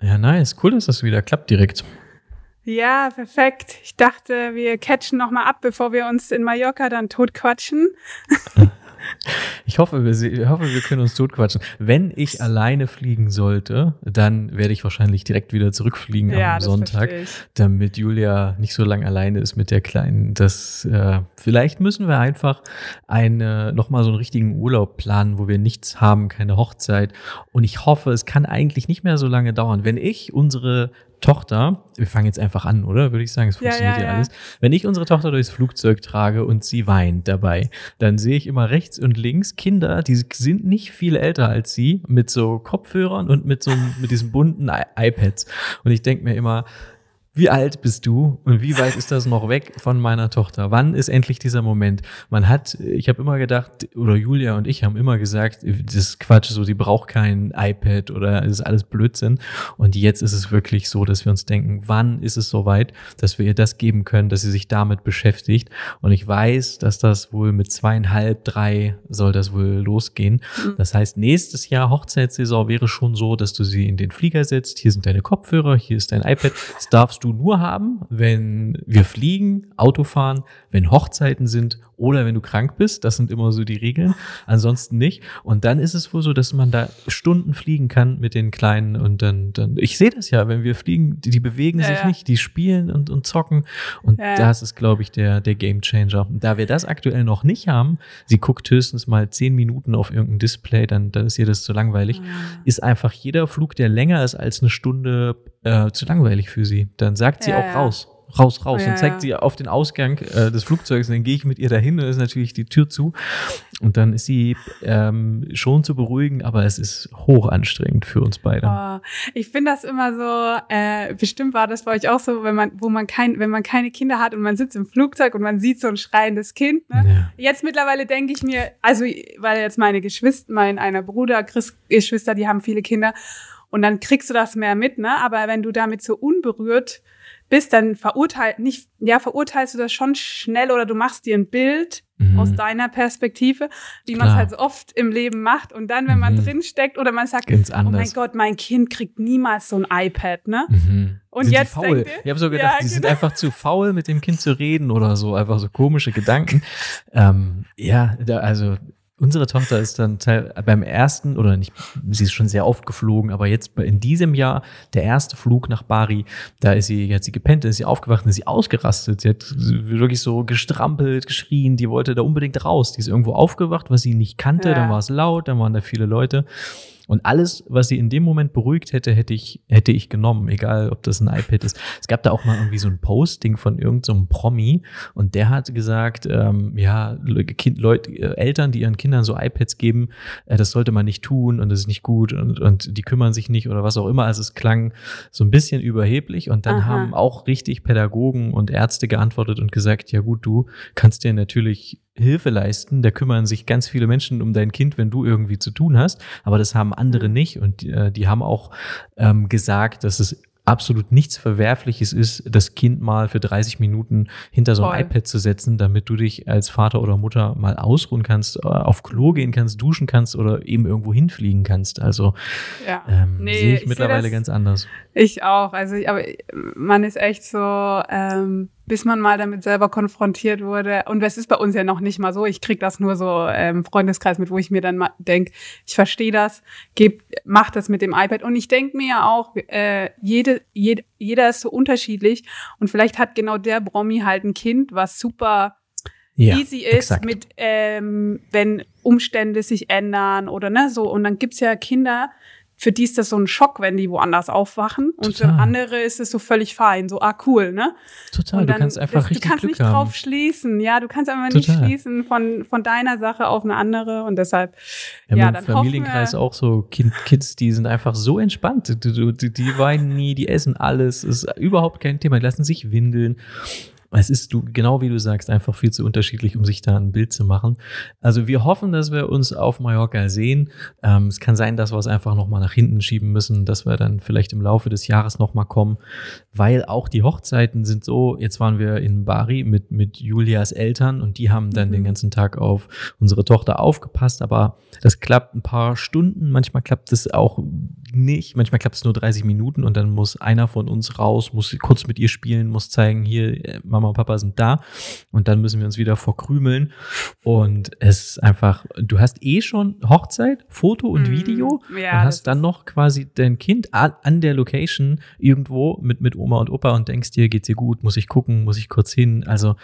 Ja, nice. Cool, dass das wieder klappt direkt. Ja, perfekt. Ich dachte, wir catchen noch mal ab, bevor wir uns in Mallorca dann totquatschen. Ich hoffe, wir, ich hoffe, wir können uns totquatschen. Wenn ich alleine fliegen sollte, dann werde ich wahrscheinlich direkt wieder zurückfliegen ja, am Sonntag, damit Julia nicht so lange alleine ist mit der Kleinen. Das, äh, vielleicht müssen wir einfach eine, nochmal so einen richtigen Urlaub planen, wo wir nichts haben, keine Hochzeit. Und ich hoffe, es kann eigentlich nicht mehr so lange dauern. Wenn ich unsere Tochter, wir fangen jetzt einfach an, oder? Würde ich sagen, es funktioniert ja, ja, ja, alles. Wenn ich unsere Tochter durchs Flugzeug trage und sie weint dabei, dann sehe ich immer rechts und links Kinder, die sind nicht viel älter als sie, mit so Kopfhörern und mit so mit diesen bunten I iPads. Und ich denke mir immer, wie alt bist du und wie weit ist das noch weg von meiner Tochter? Wann ist endlich dieser Moment? Man hat, ich habe immer gedacht, oder Julia und ich haben immer gesagt, das ist Quatsch, so, die braucht kein iPad oder ist alles Blödsinn. Und jetzt ist es wirklich so, dass wir uns denken, wann ist es soweit, dass wir ihr das geben können, dass sie sich damit beschäftigt. Und ich weiß, dass das wohl mit zweieinhalb, drei soll das wohl losgehen. Mhm. Das heißt, nächstes Jahr Hochzeitssaison wäre schon so, dass du sie in den Flieger setzt. Hier sind deine Kopfhörer, hier ist dein iPad. Das darfst du nur haben, wenn wir fliegen, Auto fahren, wenn Hochzeiten sind oder wenn du krank bist. Das sind immer so die Regeln. Ansonsten nicht. Und dann ist es wohl so, dass man da Stunden fliegen kann mit den Kleinen und dann, dann ich sehe das ja, wenn wir fliegen, die, die bewegen ja, sich ja. nicht, die spielen und, und zocken. Und ja. das ist, glaube ich, der, der Game Changer. Und da wir das aktuell noch nicht haben, sie guckt höchstens mal zehn Minuten auf irgendein Display, dann, dann ist ihr das zu langweilig. Ah. Ist einfach jeder Flug, der länger ist als eine Stunde, äh, zu langweilig für sie. Dann sagt sie auch raus raus, raus. Ja, und zeigt sie auf den Ausgang äh, des Flugzeugs. Und dann gehe ich mit ihr dahin und ist natürlich die Tür zu. Und dann ist sie ähm, schon zu beruhigen, aber es ist hoch anstrengend für uns beide. Oh, ich finde das immer so, äh, bestimmt war das bei euch auch so, wenn man, wo man kein, wenn man keine Kinder hat und man sitzt im Flugzeug und man sieht so ein schreiendes Kind. Ne? Ja. Jetzt mittlerweile denke ich mir, also weil jetzt meine Geschwister, mein einer Bruder, Chris Geschwister, die haben viele Kinder. Und dann kriegst du das mehr mit, ne? Aber wenn du damit so unberührt bist, dann verurteilt, nicht, ja, verurteilst du das schon schnell oder du machst dir ein Bild mhm. aus deiner Perspektive, wie man es halt so oft im Leben macht. Und dann, wenn mhm. man drinsteckt oder man sagt, oh mein Gott, mein Kind kriegt niemals so ein iPad, ne? Mhm. Und sind jetzt faul. Denkt, ich habe so gedacht, ja, die genau. sind einfach zu faul, mit dem Kind zu reden oder so, einfach so komische Gedanken. ähm, ja, da, also Unsere Tochter ist dann beim ersten, oder nicht, sie ist schon sehr oft geflogen, aber jetzt in diesem Jahr, der erste Flug nach Bari, da ist sie, hat sie gepennt, ist sie aufgewacht, ist sie ausgerastet. Sie hat wirklich so gestrampelt, geschrien, die wollte da unbedingt raus. Die ist irgendwo aufgewacht, was sie nicht kannte, ja. dann war es laut, dann waren da viele Leute. Und alles, was sie in dem Moment beruhigt hätte, hätte ich, hätte ich genommen, egal ob das ein iPad ist. Es gab da auch mal irgendwie so ein Posting von irgendeinem so Promi und der hat gesagt, ähm, ja, kind, Leute, äh, Eltern, die ihren Kindern so iPads geben, äh, das sollte man nicht tun und das ist nicht gut und, und die kümmern sich nicht oder was auch immer. Also es klang so ein bisschen überheblich und dann Aha. haben auch richtig Pädagogen und Ärzte geantwortet und gesagt, ja gut, du kannst dir natürlich Hilfe leisten. Da kümmern sich ganz viele Menschen um dein Kind, wenn du irgendwie zu tun hast. Aber das haben andere mhm. nicht. Und äh, die haben auch ähm, gesagt, dass es absolut nichts Verwerfliches ist, das Kind mal für 30 Minuten hinter so ein Voll. iPad zu setzen, damit du dich als Vater oder Mutter mal ausruhen kannst, äh, auf Klo gehen kannst, duschen kannst oder eben irgendwo hinfliegen kannst. Also ja. ähm, nee, sehe ich, ich mittlerweile seh ganz anders. Ich auch. Also, ich, aber man ist echt so, ähm, bis man mal damit selber konfrontiert wurde. Und es ist bei uns ja noch nicht mal so. Ich krieg das nur so im ähm, Freundeskreis mit, wo ich mir dann mal denk, ich verstehe das, geb, mach das mit dem iPad. Und ich denk mir ja auch, äh, jede, jede, jeder ist so unterschiedlich. Und vielleicht hat genau der Bromi halt ein Kind, was super ja, easy ist exakt. mit, ähm, wenn Umstände sich ändern oder ne, so. Und dann gibt's ja Kinder, für die ist das so ein Schock, wenn die woanders aufwachen. Und Total. für andere ist es so völlig fein, so, ah, cool, ne? Total, dann, du kannst einfach das, richtig Du kannst Glück nicht haben. drauf schließen, ja, du kannst einfach Total. nicht schließen von, von deiner Sache auf eine andere und deshalb, ja, ja dann Familienkreis auch so kind, Kids, die sind einfach so entspannt, die, die, die weinen nie, die essen alles, ist überhaupt kein Thema, die lassen sich windeln. Es ist du, genau wie du sagst, einfach viel zu unterschiedlich, um sich da ein Bild zu machen. Also wir hoffen, dass wir uns auf Mallorca sehen. Ähm, es kann sein, dass wir es einfach nochmal nach hinten schieben müssen, dass wir dann vielleicht im Laufe des Jahres nochmal kommen, weil auch die Hochzeiten sind so, jetzt waren wir in Bari mit, mit Julias Eltern und die haben dann mhm. den ganzen Tag auf unsere Tochter aufgepasst, aber das klappt ein paar Stunden, manchmal klappt es auch nicht, manchmal klappt es nur 30 Minuten und dann muss einer von uns raus, muss kurz mit ihr spielen, muss zeigen, hier, äh, Mama und Papa sind da. Und dann müssen wir uns wieder verkrümeln. Und es ist einfach, du hast eh schon Hochzeit, Foto und mm, Video ja, und hast dann noch quasi dein Kind an, an, der Location irgendwo mit, mit Oma und Opa und denkst dir, geht's dir gut, muss ich gucken, muss ich kurz hin, also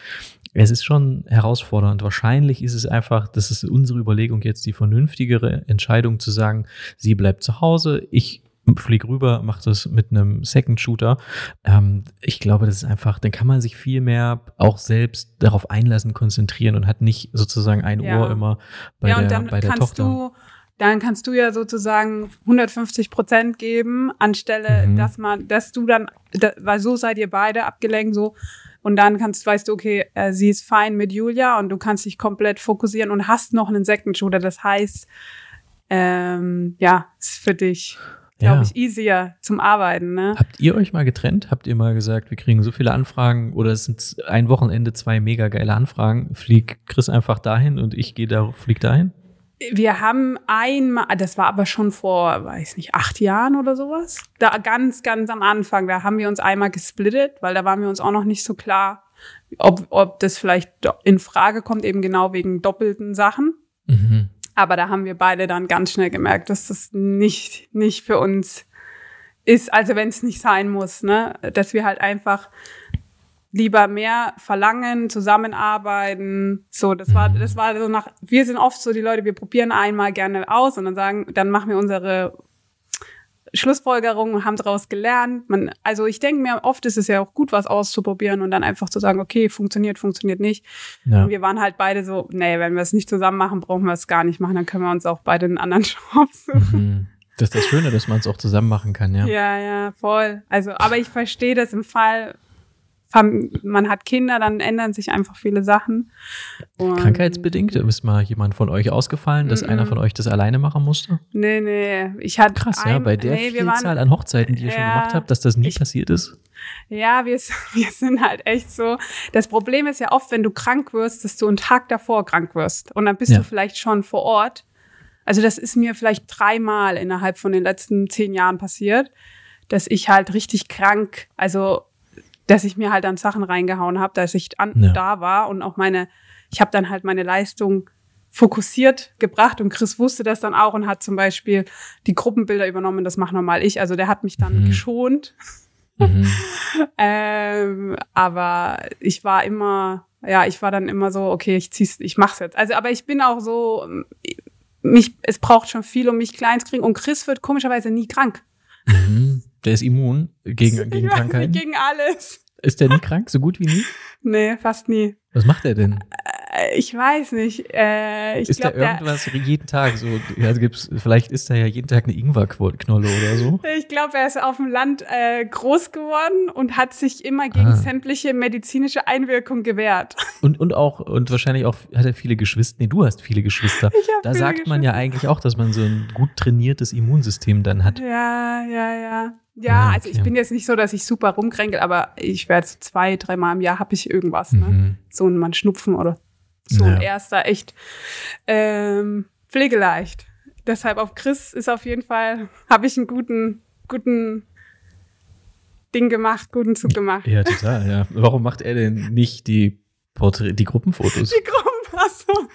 es ist schon herausfordernd. Wahrscheinlich ist es einfach, das ist unsere Überlegung jetzt die vernünftigere Entscheidung zu sagen, sie bleibt zu Hause, ich flieg rüber, mach das mit einem Second Shooter. Ähm, ich glaube, das ist einfach, dann kann man sich viel mehr auch selbst darauf einlassen, konzentrieren und hat nicht sozusagen ein ja. Ohr immer bei ja, der, bei der Tochter. Du dann kannst du ja sozusagen 150 Prozent geben, anstelle, mhm. dass man, dass du dann, da, weil so seid ihr beide abgelenkt, so. Und dann kannst, weißt du, okay, äh, sie ist fein mit Julia und du kannst dich komplett fokussieren und hast noch einen Second Shooter. Das heißt, ähm, ja, ist für dich glaube ja. ich, easier zum Arbeiten. Ne? Habt ihr euch mal getrennt? Habt ihr mal gesagt, wir kriegen so viele Anfragen oder es sind ein Wochenende zwei mega geile Anfragen? Flieg Chris einfach dahin und ich gehe da, flieg dahin? Wir haben einmal, das war aber schon vor, weiß nicht, acht Jahren oder sowas. Da ganz, ganz am Anfang, da haben wir uns einmal gesplittet, weil da waren wir uns auch noch nicht so klar, ob, ob das vielleicht in Frage kommt, eben genau wegen doppelten Sachen. Mhm. Aber da haben wir beide dann ganz schnell gemerkt, dass das nicht, nicht für uns ist, also wenn es nicht sein muss, ne? Dass wir halt einfach lieber mehr verlangen, zusammenarbeiten. So, das war, das war so nach, wir sind oft so die Leute, wir probieren einmal gerne aus und dann sagen, dann machen wir unsere Schlussfolgerungen haben daraus gelernt. Man, also ich denke mir, oft ist es ja auch gut, was auszuprobieren und dann einfach zu sagen, okay, funktioniert, funktioniert nicht. Ja. Und wir waren halt beide so, nee, wenn wir es nicht zusammen machen, brauchen wir es gar nicht machen, dann können wir uns auch beide einen anderen Job suchen. Mhm. Das ist das Schöne, dass man es auch zusammen machen kann, ja. Ja, ja, voll. Also, aber ich verstehe das im Fall man hat Kinder, dann ändern sich einfach viele Sachen. Und Krankheitsbedingt? Ist mal jemand von euch ausgefallen, dass mm -mm. einer von euch das alleine machen musste? Nee, nee. Ich hatte Krass, ein, ja, bei der nee, Vielzahl an Hochzeiten, die ihr ja, schon gemacht habt, dass das nie ich, passiert ist? Ja, wir, wir sind halt echt so. Das Problem ist ja oft, wenn du krank wirst, dass du einen Tag davor krank wirst. Und dann bist ja. du vielleicht schon vor Ort. Also das ist mir vielleicht dreimal innerhalb von den letzten zehn Jahren passiert, dass ich halt richtig krank, also dass ich mir halt dann Sachen reingehauen habe, dass ich an, ja. da war und auch meine, ich habe dann halt meine Leistung fokussiert gebracht und Chris wusste das dann auch und hat zum Beispiel die Gruppenbilder übernommen, das mache normal ich, also der hat mich dann mhm. geschont. Mhm. ähm, aber ich war immer, ja, ich war dann immer so, okay, ich zieh's, ich mach's jetzt. Also, aber ich bin auch so, mich, es braucht schon viel, um mich klein zu kriegen und Chris wird komischerweise nie krank. Mhm. Der ist immun gegen, gegen Krankheiten? Gegen alles. Ist der nie krank? So gut wie nie? Nee, fast nie. Was macht er denn? Äh, ich weiß nicht. Äh, ich ist glaub, da irgendwas jeden Tag so? Also gibt's, vielleicht ist da ja jeden Tag eine Ingwerknolle oder so. Ich glaube, er ist auf dem Land äh, groß geworden und hat sich immer gegen ah. sämtliche medizinische Einwirkungen gewehrt. Und, und auch, und wahrscheinlich auch hat er viele Geschwister. Nee, du hast viele Geschwister. da viele sagt man ja eigentlich auch, dass man so ein gut trainiertes Immunsystem dann hat. Ja, ja, ja. Ja, okay. also ich bin jetzt nicht so, dass ich super rumkränkel, aber ich werde so zwei, dreimal im Jahr habe ich irgendwas, ne? mhm. ne? So ein Schnupfen oder so ja. ein erster echt ähm, pflegeleicht. Deshalb auf Chris ist auf jeden Fall, habe ich einen guten, guten Ding gemacht, guten Zug gemacht. Ja, total, ja. Warum macht er denn nicht die Porträt, die Gruppenfotos? Die Gruppen Achso.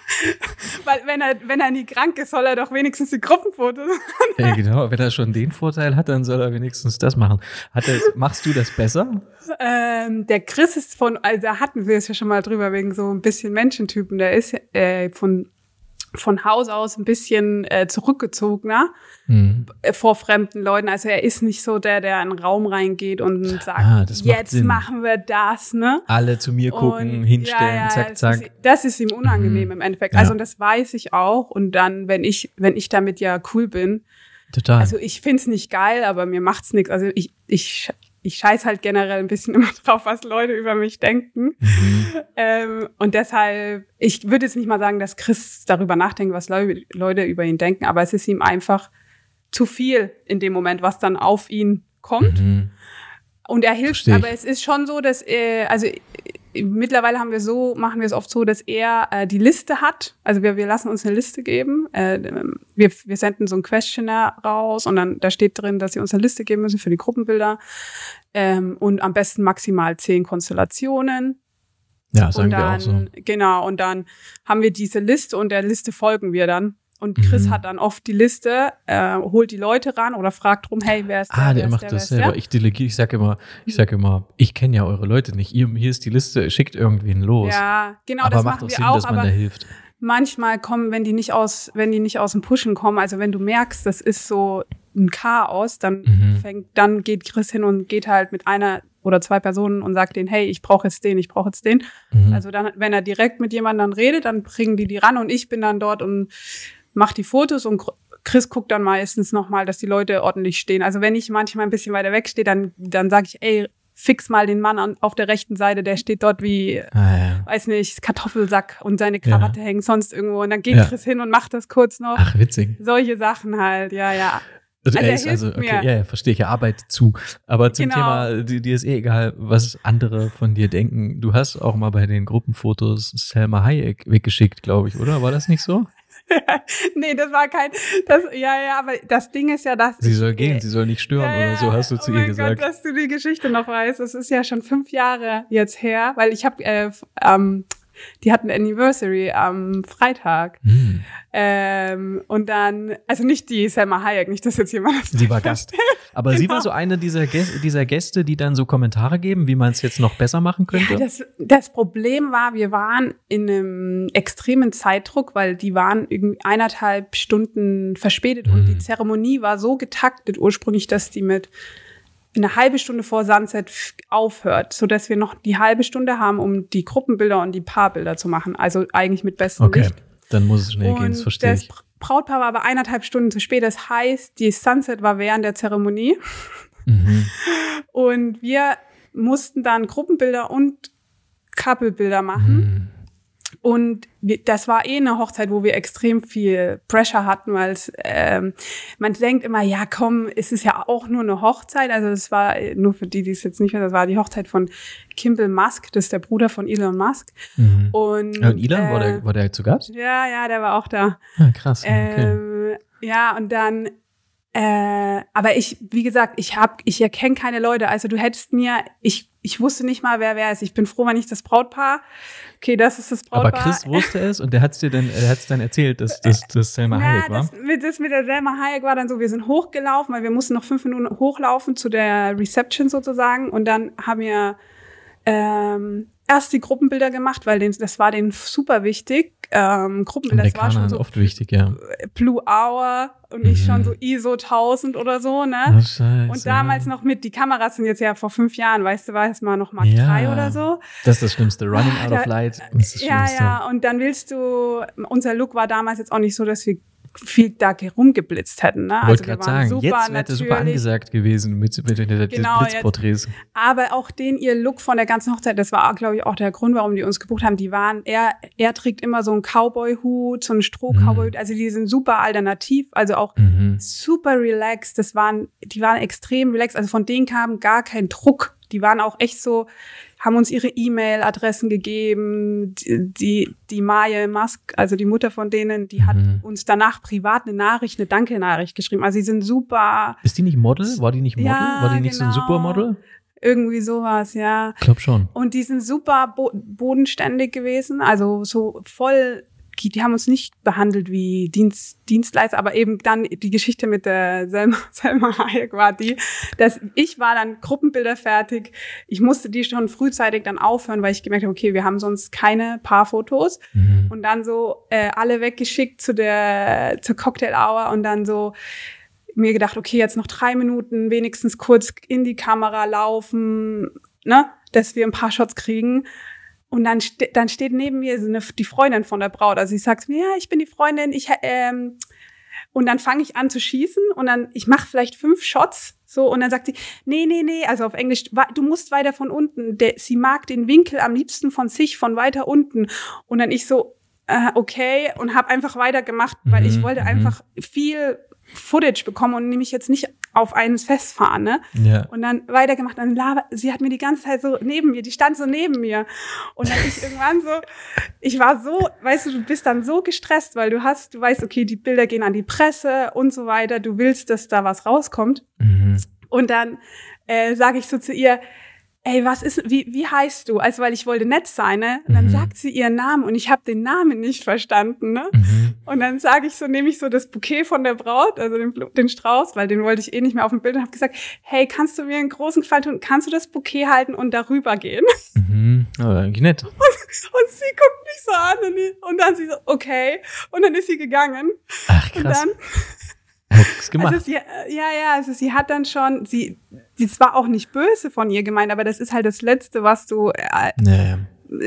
Weil wenn er, wenn er nie krank ist, soll er doch wenigstens die Gruppenfotos machen. Ja, genau. Wenn er schon den Vorteil hat, dann soll er wenigstens das machen. Hat er, machst du das besser? Ähm, der Chris ist von, also da hatten wir es ja schon mal drüber, wegen so ein bisschen Menschentypen. Der ist äh, von von Haus aus ein bisschen äh, zurückgezogener mhm. Äh, vor fremden Leuten. Also er ist nicht so der, der in einen Raum reingeht und sagt, ah, jetzt Sinn. machen wir das, ne? Alle zu mir gucken, und, hinstellen, ja, ja, zack, zack. Das ist, das ist ihm unangenehm mhm. im Endeffekt. Also ja. und das weiß ich auch. Und dann, wenn ich, wenn ich damit ja cool bin, Total. Also ich find's nicht geil, aber mir macht's nichts. Also ich, ich ich scheiß halt generell ein bisschen immer drauf, was Leute über mich denken. Mhm. Ähm, und deshalb, ich würde jetzt nicht mal sagen, dass Chris darüber nachdenkt, was Leute über ihn denken, aber es ist ihm einfach zu viel in dem Moment, was dann auf ihn kommt. Mhm. Und er hilft, aber es ist schon so, dass er, also mittlerweile haben wir so, machen wir es oft so, dass er äh, die Liste hat. Also wir, wir lassen uns eine Liste geben. Äh, wir, wir senden so ein Questionnaire raus und dann da steht drin, dass sie uns eine Liste geben müssen für die Gruppenbilder. Ähm, und am besten maximal zehn Konstellationen. Ja, sagen dann, wir auch so. Genau, und dann haben wir diese Liste und der Liste folgen wir dann. Und Chris mhm. hat dann oft die Liste, äh, holt die Leute ran oder fragt drum, hey, wer ist der? Ah, der, macht der, das selber. Der? Ich delegiere, ich sage immer, ich sage immer, ich kenne ja eure Leute nicht. Ihr, hier ist die Liste, schickt irgendwen los. Ja, genau, aber das macht machen wir Sinn, auch, dass man da hilft. Manchmal kommen, wenn die nicht aus, wenn die nicht aus dem Pushen kommen, also wenn du merkst, das ist so ein Chaos, dann mhm. fängt, dann geht Chris hin und geht halt mit einer oder zwei Personen und sagt denen, hey, ich brauche jetzt den, ich brauche jetzt den. Mhm. Also dann, wenn er direkt mit jemandem dann redet, dann bringen die die ran und ich bin dann dort und mache die Fotos und Chris guckt dann meistens nochmal, dass die Leute ordentlich stehen. Also wenn ich manchmal ein bisschen weiter weg stehe, dann, dann sage ich, ey, fix mal den Mann an, auf der rechten Seite, der steht dort wie, ah, ja. weiß nicht, Kartoffelsack und seine Krawatte ja. hängt sonst irgendwo. Und dann geht ja. Chris hin und macht das kurz noch. Ach, witzig. Solche Sachen halt, ja, ja. Also, also, er ist also okay, ja, ja, verstehe ich, er arbeitet zu. Aber zum genau. Thema, dir ist eh egal, was andere von dir denken. Du hast auch mal bei den Gruppenfotos Selma Hayek weggeschickt, glaube ich, oder? War das nicht so? nee, das war kein, das, ja, ja, aber das Ding ist ja, dass. Sie soll gehen, sie soll nicht stören ja, oder so, hast du oh zu ihr gesagt. Gott, dass du die Geschichte noch weißt. Das ist ja schon fünf Jahre jetzt her, weil ich habe äh, ähm, die hatten Anniversary am Freitag. Hm. Ähm, und dann, also nicht die Selma Hayek, nicht, dass jetzt jemand. Sie war Gast. Aber genau. sie war genau. so eine dieser, Gäste, dieser Gäste, die dann so Kommentare geben, wie man es jetzt noch besser machen könnte. Ja, das, das Problem war, wir waren in einem extremen Zeitdruck, weil die waren irgendwie eineinhalb Stunden verspätet hm. und die Zeremonie war so getaktet ursprünglich, dass die mit eine halbe Stunde vor Sunset aufhört, so dass wir noch die halbe Stunde haben, um die Gruppenbilder und die Paarbilder zu machen. Also eigentlich mit bestem okay. Licht. Dann muss es schnell und gehen, das verstehe ich. Das Brautpaar war aber eineinhalb Stunden zu spät. Das heißt, die Sunset war während der Zeremonie. Mhm. Und wir mussten dann Gruppenbilder und Couple-Bilder machen. Mhm. Und das war eh eine Hochzeit, wo wir extrem viel Pressure hatten, weil es, ähm, man denkt immer, ja komm, es ist ja auch nur eine Hochzeit. Also es war, nur für die, die es jetzt nicht mehr, das war die Hochzeit von Kimball Musk, das ist der Bruder von Elon Musk. Mhm. Und, ja, und Elon, äh, war, der, war der zu Gast? Ja, ja, der war auch da. Ah, krass. Okay. Ähm, ja, und dann äh, aber ich, wie gesagt, ich hab, ich erkenne keine Leute. Also du hättest mir, ich, ich wusste nicht mal, wer wer ist. Ich bin froh, wenn ich das Brautpaar. Okay, das ist das Brautpaar. Aber Chris wusste es und der hat es dir dann, er hat's dann erzählt, dass das, das Selma ja, Hayek war. Das mit, das mit der Selma Hayek war dann so, wir sind hochgelaufen, weil wir mussten noch fünf Minuten hochlaufen zu der Reception sozusagen und dann haben wir ähm, erst die Gruppenbilder gemacht, weil den, das war denen super wichtig. Ähm, Gruppenbilder, das war schon so oft wichtig, ja. Blue Hour und ich schon mhm. so ISO 1000 oder so, ne? Oh, und damals noch mit, die Kameras sind jetzt ja vor fünf Jahren, weißt du, war es mal noch Mark ja. 3 oder so. Das ist das Schlimmste, Running out of light. Ja, ja, und dann willst du, unser Look war damals jetzt auch nicht so, dass wir viel da rumgeblitzt hätten. Ne? Wollte also gerade sagen, super jetzt wäre super angesagt gewesen mit, mit den genau, Blitzporträts. Jetzt, aber auch den ihr Look von der ganzen Hochzeit, das war, glaube ich, auch der Grund, warum die uns gebucht haben. Die waren, er, er trägt immer so einen Cowboy-Hut, so einen Stroh-Cowboy-Hut. Mhm. Also die sind super alternativ, also auch mhm. super relaxed. Das waren, die waren extrem relaxed. Also von denen kam gar kein Druck. Die waren auch echt so, haben uns ihre E-Mail-Adressen gegeben. Die, die, die Maya Musk, also die Mutter von denen, die mhm. hat uns danach privat eine Nachricht, eine Danke-Nachricht geschrieben. Also sie sind super. Ist die nicht Model? War die nicht Model? Ja, War die nicht genau. so ein genau. Supermodel? Irgendwie sowas, ja. Ich glaube schon. Und die sind super bo bodenständig gewesen, also so voll die, die haben uns nicht behandelt wie Dienst, Dienstleister, aber eben dann die Geschichte mit der Selma, Selma Hayek war die, dass ich war dann Gruppenbilder fertig. Ich musste die schon frühzeitig dann aufhören, weil ich gemerkt habe, okay, wir haben sonst keine Paarfotos. Mhm. Und dann so äh, alle weggeschickt zu der zur Cocktail Hour und dann so mir gedacht, okay, jetzt noch drei Minuten, wenigstens kurz in die Kamera laufen, ne, dass wir ein paar Shots kriegen. Und dann, ste dann steht neben mir so eine, die Freundin von der Braut. Also sie sagt mir, ja, ich bin die Freundin, ich ähm, und dann fange ich an zu schießen und dann, ich mache vielleicht fünf Shots So, und dann sagt sie, nee, nee, nee, also auf Englisch, du musst weiter von unten. Der, sie mag den Winkel am liebsten von sich, von weiter unten. Und dann ich so, äh, okay, und habe einfach weitergemacht, weil ich mhm, wollte mhm. einfach viel Footage bekommen und nämlich jetzt nicht auf eines festfahren, ne? Ja. Und dann weitergemacht. Dann Lava, sie hat mir die ganze Zeit so neben mir, die stand so neben mir. Und dann ich irgendwann so, ich war so, weißt du, du bist dann so gestresst, weil du hast, du weißt, okay, die Bilder gehen an die Presse und so weiter. Du willst, dass da was rauskommt. Mhm. Und dann äh, sage ich so zu ihr, ey, was ist, wie, wie heißt du? Also, weil ich wollte nett sein, ne? Und dann mhm. sagt sie ihren Namen und ich habe den Namen nicht verstanden, ne? Mhm. Und dann sage ich so, nehme ich so das Bouquet von der Braut, also den, den Strauß, weil den wollte ich eh nicht mehr auf dem Bild und habe gesagt, hey, kannst du mir einen großen Gefallen tun? Kannst du das Bouquet halten und darüber gehen? Mhm. Aber eigentlich nett. Und, und, sie guckt mich so an und, und dann sie so, okay. Und dann ist sie gegangen. Ach, krass. Und dann. Also sie, ja, ja, also sie hat dann schon, sie, das war auch nicht böse von ihr gemeint, aber das ist halt das Letzte, was du äh, naja.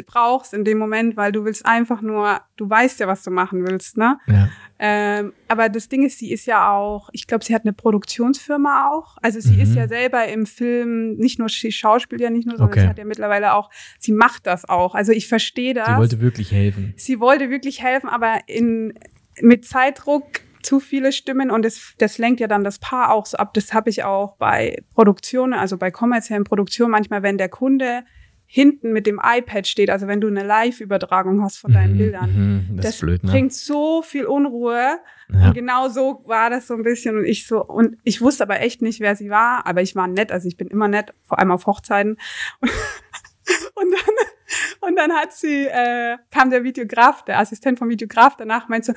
Brauchst in dem Moment, weil du willst einfach nur, du weißt ja, was du machen willst, ne? Ja. Ähm, aber das Ding ist, sie ist ja auch, ich glaube, sie hat eine Produktionsfirma auch. Also sie mhm. ist ja selber im Film, nicht nur sie schauspielt ja nicht nur, sondern okay. sie hat ja mittlerweile auch, sie macht das auch. Also ich verstehe das. Sie wollte wirklich helfen. Sie wollte wirklich helfen, aber in mit Zeitdruck zu viele Stimmen und das, das lenkt ja dann das Paar auch so ab. Das habe ich auch bei Produktionen, also bei kommerziellen Produktionen manchmal, wenn der Kunde hinten mit dem iPad steht, also wenn du eine Live-Übertragung hast von deinen mhm, Bildern, mhm, das, das blöd, ne? bringt so viel Unruhe. Ja. Und genau so war das so ein bisschen und ich so und ich wusste aber echt nicht, wer sie war, aber ich war nett, also ich bin immer nett, vor allem auf Hochzeiten. Und, und dann und dann hat sie, äh, kam der Videograf, der Assistent vom Videograf danach, meint so,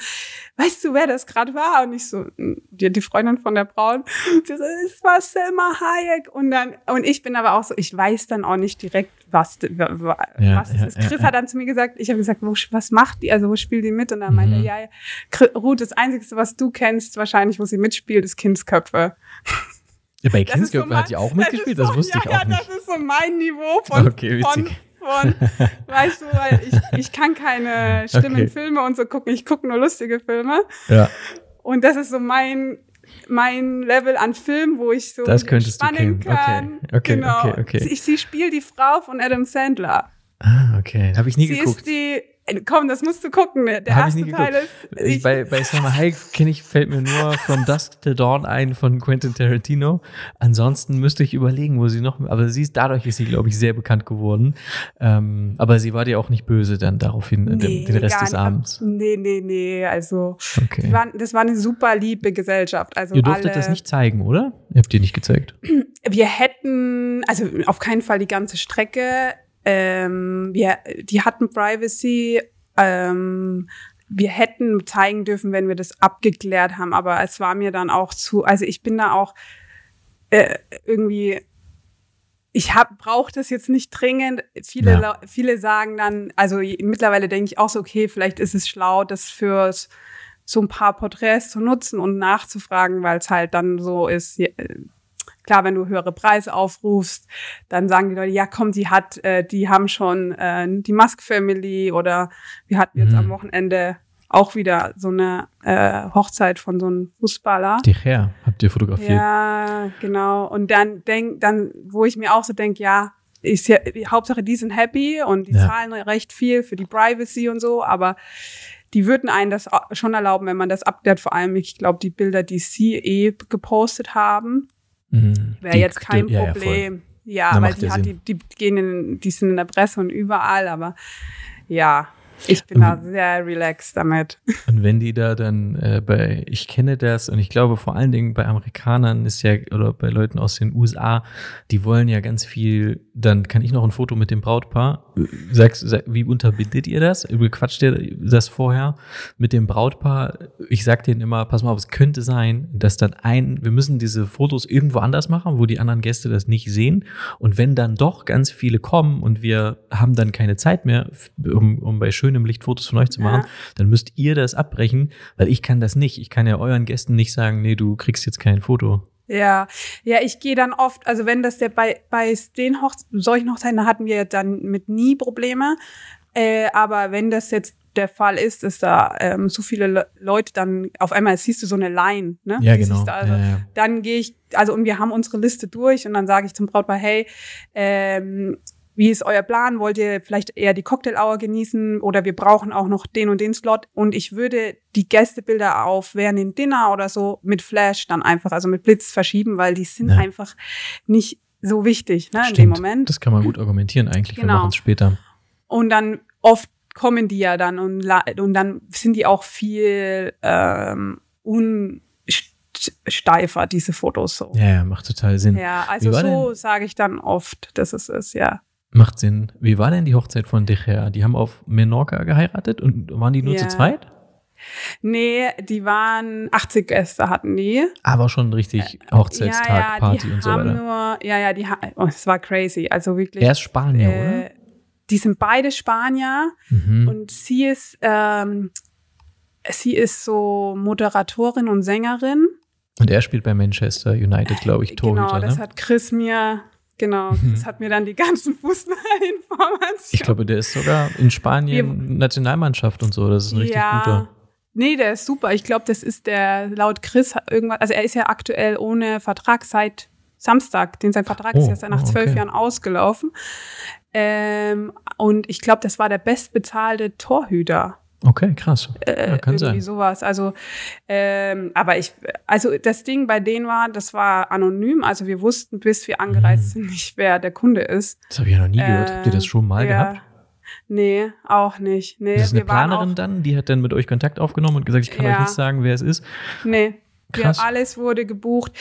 weißt du, wer das gerade war? Und ich so, die, die Freundin von der Braun. Sie so, es war Selma Hayek. Und dann, und ich bin aber auch so, ich weiß dann auch nicht direkt, was, was ja, es ja, ist. Chris ja, hat dann zu mir gesagt, ich habe gesagt, wo, was macht die, also wo spielt die mit? Und dann mhm. meinte er, ja, Ruth, das Einzige, was du kennst, wahrscheinlich, wo sie mitspielt, ist Kindsköpfe. Ja, bei Kindsköpfe so hat die auch mitgespielt, das, so, das wusste ich auch nicht. Ja, das ist so mein Niveau von, okay, von von, weißt du, weil ich, ich kann keine schlimmen okay. Filme und so gucken, ich gucke nur lustige Filme. Ja. Und das ist so mein, mein Level an Film, wo ich so das könntest spannen du kann. Okay, okay, genau. okay, okay. Sie, sie spielt die Frau von Adam Sandler. Ah, okay. Habe ich nie sie geguckt. Sie ist die Komm, das musst du gucken. Der Hab erste Teil ist. Ich, bei bei Selma Hayek kenne ich, fällt mir nur From Dusk Till Dawn ein von Quentin Tarantino. Ansonsten müsste ich überlegen, wo sie noch. Aber sie ist dadurch ist sie, glaube ich, sehr bekannt geworden. Ähm, aber sie war dir auch nicht böse dann daraufhin nee, den, den Rest des Abends. Nee, nee, nee. Also okay. war, das war eine super liebe Gesellschaft. Also Ihr durftet alle, das nicht zeigen, oder? Ihr habt ihr nicht gezeigt. Wir hätten, also auf keinen Fall die ganze Strecke ähm, wir, die hatten Privacy. Ähm, wir hätten zeigen dürfen, wenn wir das abgeklärt haben, aber es war mir dann auch zu, also ich bin da auch äh, irgendwie, ich hab brauche das jetzt nicht dringend. Viele, ja. viele sagen dann, also mittlerweile denke ich auch so, okay, vielleicht ist es schlau, das für so ein paar Porträts zu nutzen und nachzufragen, weil es halt dann so ist, Klar, wenn du höhere Preise aufrufst, dann sagen die Leute, ja komm, die hat, äh, die haben schon äh, die Musk Family oder wir hatten jetzt mhm. am Wochenende auch wieder so eine äh, Hochzeit von so einem Fußballer. Die her, habt ihr fotografiert? Ja, genau. Und dann denk, dann, wo ich mir auch so denke, ja, ist ja, Hauptsache die sind happy und die ja. zahlen recht viel für die Privacy und so, aber die würden einen das schon erlauben, wenn man das abklärt. Vor allem, ich glaube, die Bilder, die sie eh gepostet haben, Mhm. Wäre jetzt kein die, Problem. Ja, ja weil die, hat, die, die gehen in, die sind in der Presse und überall, aber ja, ich bin da sehr relaxed damit. Und wenn die da dann äh, bei, ich kenne das und ich glaube vor allen Dingen bei Amerikanern ist ja, oder bei Leuten aus den USA, die wollen ja ganz viel, dann kann ich noch ein Foto mit dem Brautpaar. Sagst, sag, wie unterbindet ihr das? Quatscht ihr das vorher mit dem Brautpaar? Ich sag denen immer, pass mal auf, es könnte sein, dass dann ein, wir müssen diese Fotos irgendwo anders machen, wo die anderen Gäste das nicht sehen. Und wenn dann doch ganz viele kommen und wir haben dann keine Zeit mehr, um, um bei schönen schönem Licht Fotos von euch zu machen, ja. dann müsst ihr das abbrechen, weil ich kann das nicht. Ich kann ja euren Gästen nicht sagen, nee, du kriegst jetzt kein Foto. Ja, ja, ich gehe dann oft, also wenn das der bei bei den Hoch solchen Hochzeiten hatten wir dann mit nie Probleme, äh, aber wenn das jetzt der Fall ist, dass da ähm, so viele Le Leute dann auf einmal siehst du so eine Line, ne? Ja, genau. Also, ja, ja. Dann gehe ich, also und wir haben unsere Liste durch und dann sage ich zum Brautpaar, hey, ähm, wie ist euer Plan? Wollt ihr vielleicht eher die Cocktail-Hour genießen oder wir brauchen auch noch den und den Slot? Und ich würde die Gästebilder auf während dem Dinner oder so mit Flash dann einfach, also mit Blitz verschieben, weil die sind ja. einfach nicht so wichtig ne, in dem Moment. Das kann man gut argumentieren eigentlich. Genau. Wir machen es später. Und dann oft kommen die ja dann und, und dann sind die auch viel ähm, unsteifer, diese Fotos so. Ja, ja, macht total Sinn. Ja, also so sage ich dann oft, dass es ist, ja. Macht Sinn. Wie war denn die Hochzeit von De Gea? Die haben auf Menorca geheiratet und waren die nur ja. zu zweit? Nee, die waren 80 Gäste hatten die. Aber schon richtig Hochzeitstag, ja, ja, Party und so weiter. Nur, ja, ja, die oh, es war crazy. Also wirklich. Er ist Spanier, äh, oder? Die sind beide Spanier mhm. und sie ist, ähm, sie ist so Moderatorin und Sängerin. Und er spielt bei Manchester United, glaube ich, Torhüter. Genau, das ne? hat Chris mir Genau, mhm. das hat mir dann die ganzen Fußballinformationen. Ich glaube, der ist sogar in Spanien Wir, Nationalmannschaft und so. Das ist ein richtig ja, guter. Nee, der ist super. Ich glaube, das ist der laut Chris irgendwas. Also er ist ja aktuell ohne Vertrag seit Samstag. Den sein Vertrag oh, ist ja nach zwölf okay. Jahren ausgelaufen. Ähm, und ich glaube, das war der bestbezahlte Torhüter Okay, krass. Ja, äh, kann irgendwie sein. sowas. Also, ähm, aber ich, also das Ding bei denen war, das war anonym. Also wir wussten, bis wir angereist mhm. sind, nicht wer der Kunde ist. Das habe ich ja noch nie gehört. Habt ihr das schon mal ja. gehabt? Nee, auch nicht. Nee, das ist eine Planerin dann, die hat dann mit euch Kontakt aufgenommen und gesagt, ich kann ja. euch nicht sagen, wer es ist. Nee. Krass. Wir, alles wurde gebucht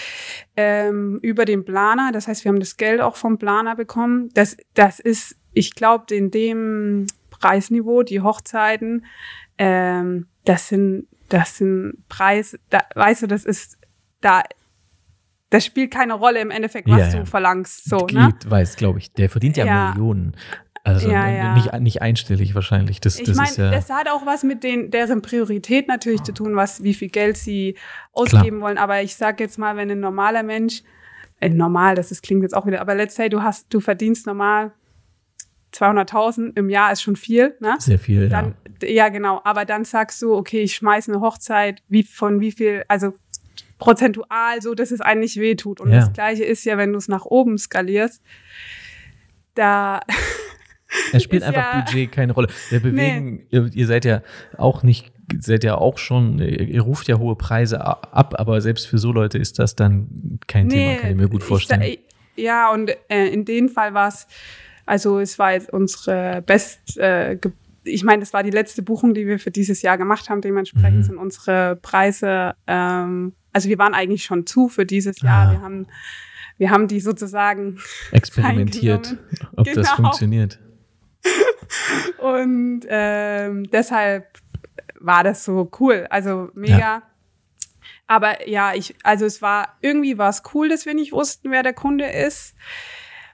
ähm, über den Planer. Das heißt, wir haben das Geld auch vom Planer bekommen. Das, das ist, ich glaube, in dem Preisniveau, die Hochzeiten, ähm, das sind, das sind Preis, da, weißt du, das ist, da, das spielt keine Rolle im Endeffekt, was ja, ja. du verlangst. So, ne? weiß, glaube ich. Der verdient ja, ja. Millionen. Also ja, Nicht, nicht einstellig wahrscheinlich. Das, ich meine, ja das hat auch was mit den, deren Priorität natürlich zu tun, was, wie viel Geld sie ausgeben Klar. wollen. Aber ich sag jetzt mal, wenn ein normaler Mensch, äh, normal, das ist, klingt jetzt auch wieder, aber let's say, du hast, du verdienst normal 200.000 im Jahr ist schon viel, ne? Sehr viel, dann, ja. Ja, genau. Aber dann sagst du, okay, ich schmeiße eine Hochzeit, wie von wie viel, also prozentual, so dass es eigentlich wehtut. Und ja. das Gleiche ist ja, wenn du es nach oben skalierst, da. Es spielt einfach ja, Budget keine Rolle. Wir bewegen, nee. ihr, ihr seid ja auch nicht seid ja auch schon, ihr ruft ja hohe Preise ab, aber selbst für so Leute ist das dann kein nee, Thema, kann ich mir gut vorstellen. Ich, ja, und äh, in dem Fall war es also es war jetzt unsere best, äh, ich meine, das war die letzte Buchung, die wir für dieses Jahr gemacht haben. Dementsprechend mhm. sind unsere Preise, ähm, also wir waren eigentlich schon zu für dieses Jahr. Ah. Wir haben, wir haben die sozusagen experimentiert, ob genau. das funktioniert. Und ähm, deshalb war das so cool, also mega. Ja. Aber ja, ich, also es war irgendwie war es cool, dass wir nicht wussten, wer der Kunde ist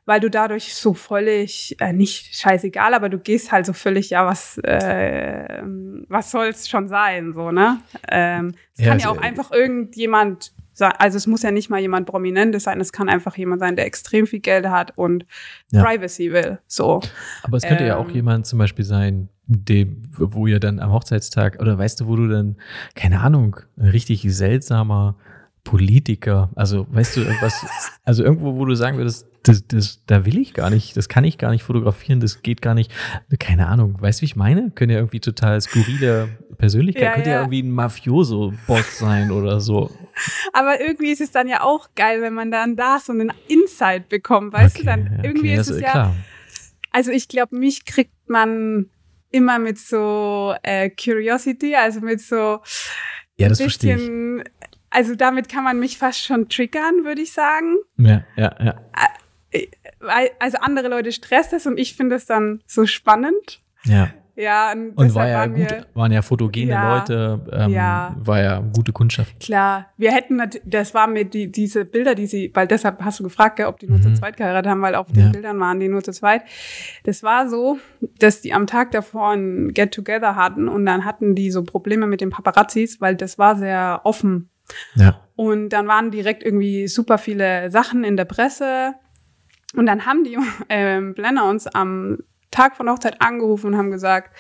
weil du dadurch so völlig, äh, nicht scheißegal, aber du gehst halt so völlig, ja, was, äh, was soll's schon sein, so, ne? Ähm, es ja, kann ja auch einfach irgendjemand sein, also es muss ja nicht mal jemand Prominentes sein, es kann einfach jemand sein, der extrem viel Geld hat und ja. Privacy will, so. Aber es könnte ähm, ja auch ähm, jemand zum Beispiel sein, dem, wo ihr dann am Hochzeitstag, oder weißt du, wo du dann, keine Ahnung, ein richtig seltsamer Politiker, also weißt du, irgendwas, also irgendwo, wo du sagen würdest, das, das, da will ich gar nicht, das kann ich gar nicht fotografieren, das geht gar nicht. Keine Ahnung, weißt du, wie ich meine? Können ja irgendwie total skurrile Persönlichkeit, ja, könnte ja. ja irgendwie ein Mafioso-Boss sein oder so. Aber irgendwie ist es dann ja auch geil, wenn man dann da so einen Insight bekommt, weißt okay, du, dann okay, irgendwie ist es ja. Klar. Also ich glaube, mich kriegt man immer mit so äh, Curiosity, also mit so ja, das bisschen, verstehe ich. Also damit kann man mich fast schon triggern, würde ich sagen. Ja, ja, ja. Äh, also andere Leute stresst das und ich finde es dann so spannend. Ja. Ja, und, und war ja gut, wir, waren ja fotogene ja, Leute, ähm, ja. war ja gute Kundschaft. Klar, wir hätten, das war mir die, diese Bilder, die sie, weil deshalb hast du gefragt, ob die nur mhm. zu zweit geheiratet haben, weil auf den Bildern waren die nur zu zweit. Das war so, dass die am Tag davor ein Get-Together hatten und dann hatten die so Probleme mit den Paparazzis, weil das war sehr offen. Ja. Und dann waren direkt irgendwie super viele Sachen in der Presse und dann haben die ähm, Blender uns am Tag von Hochzeit angerufen und haben gesagt,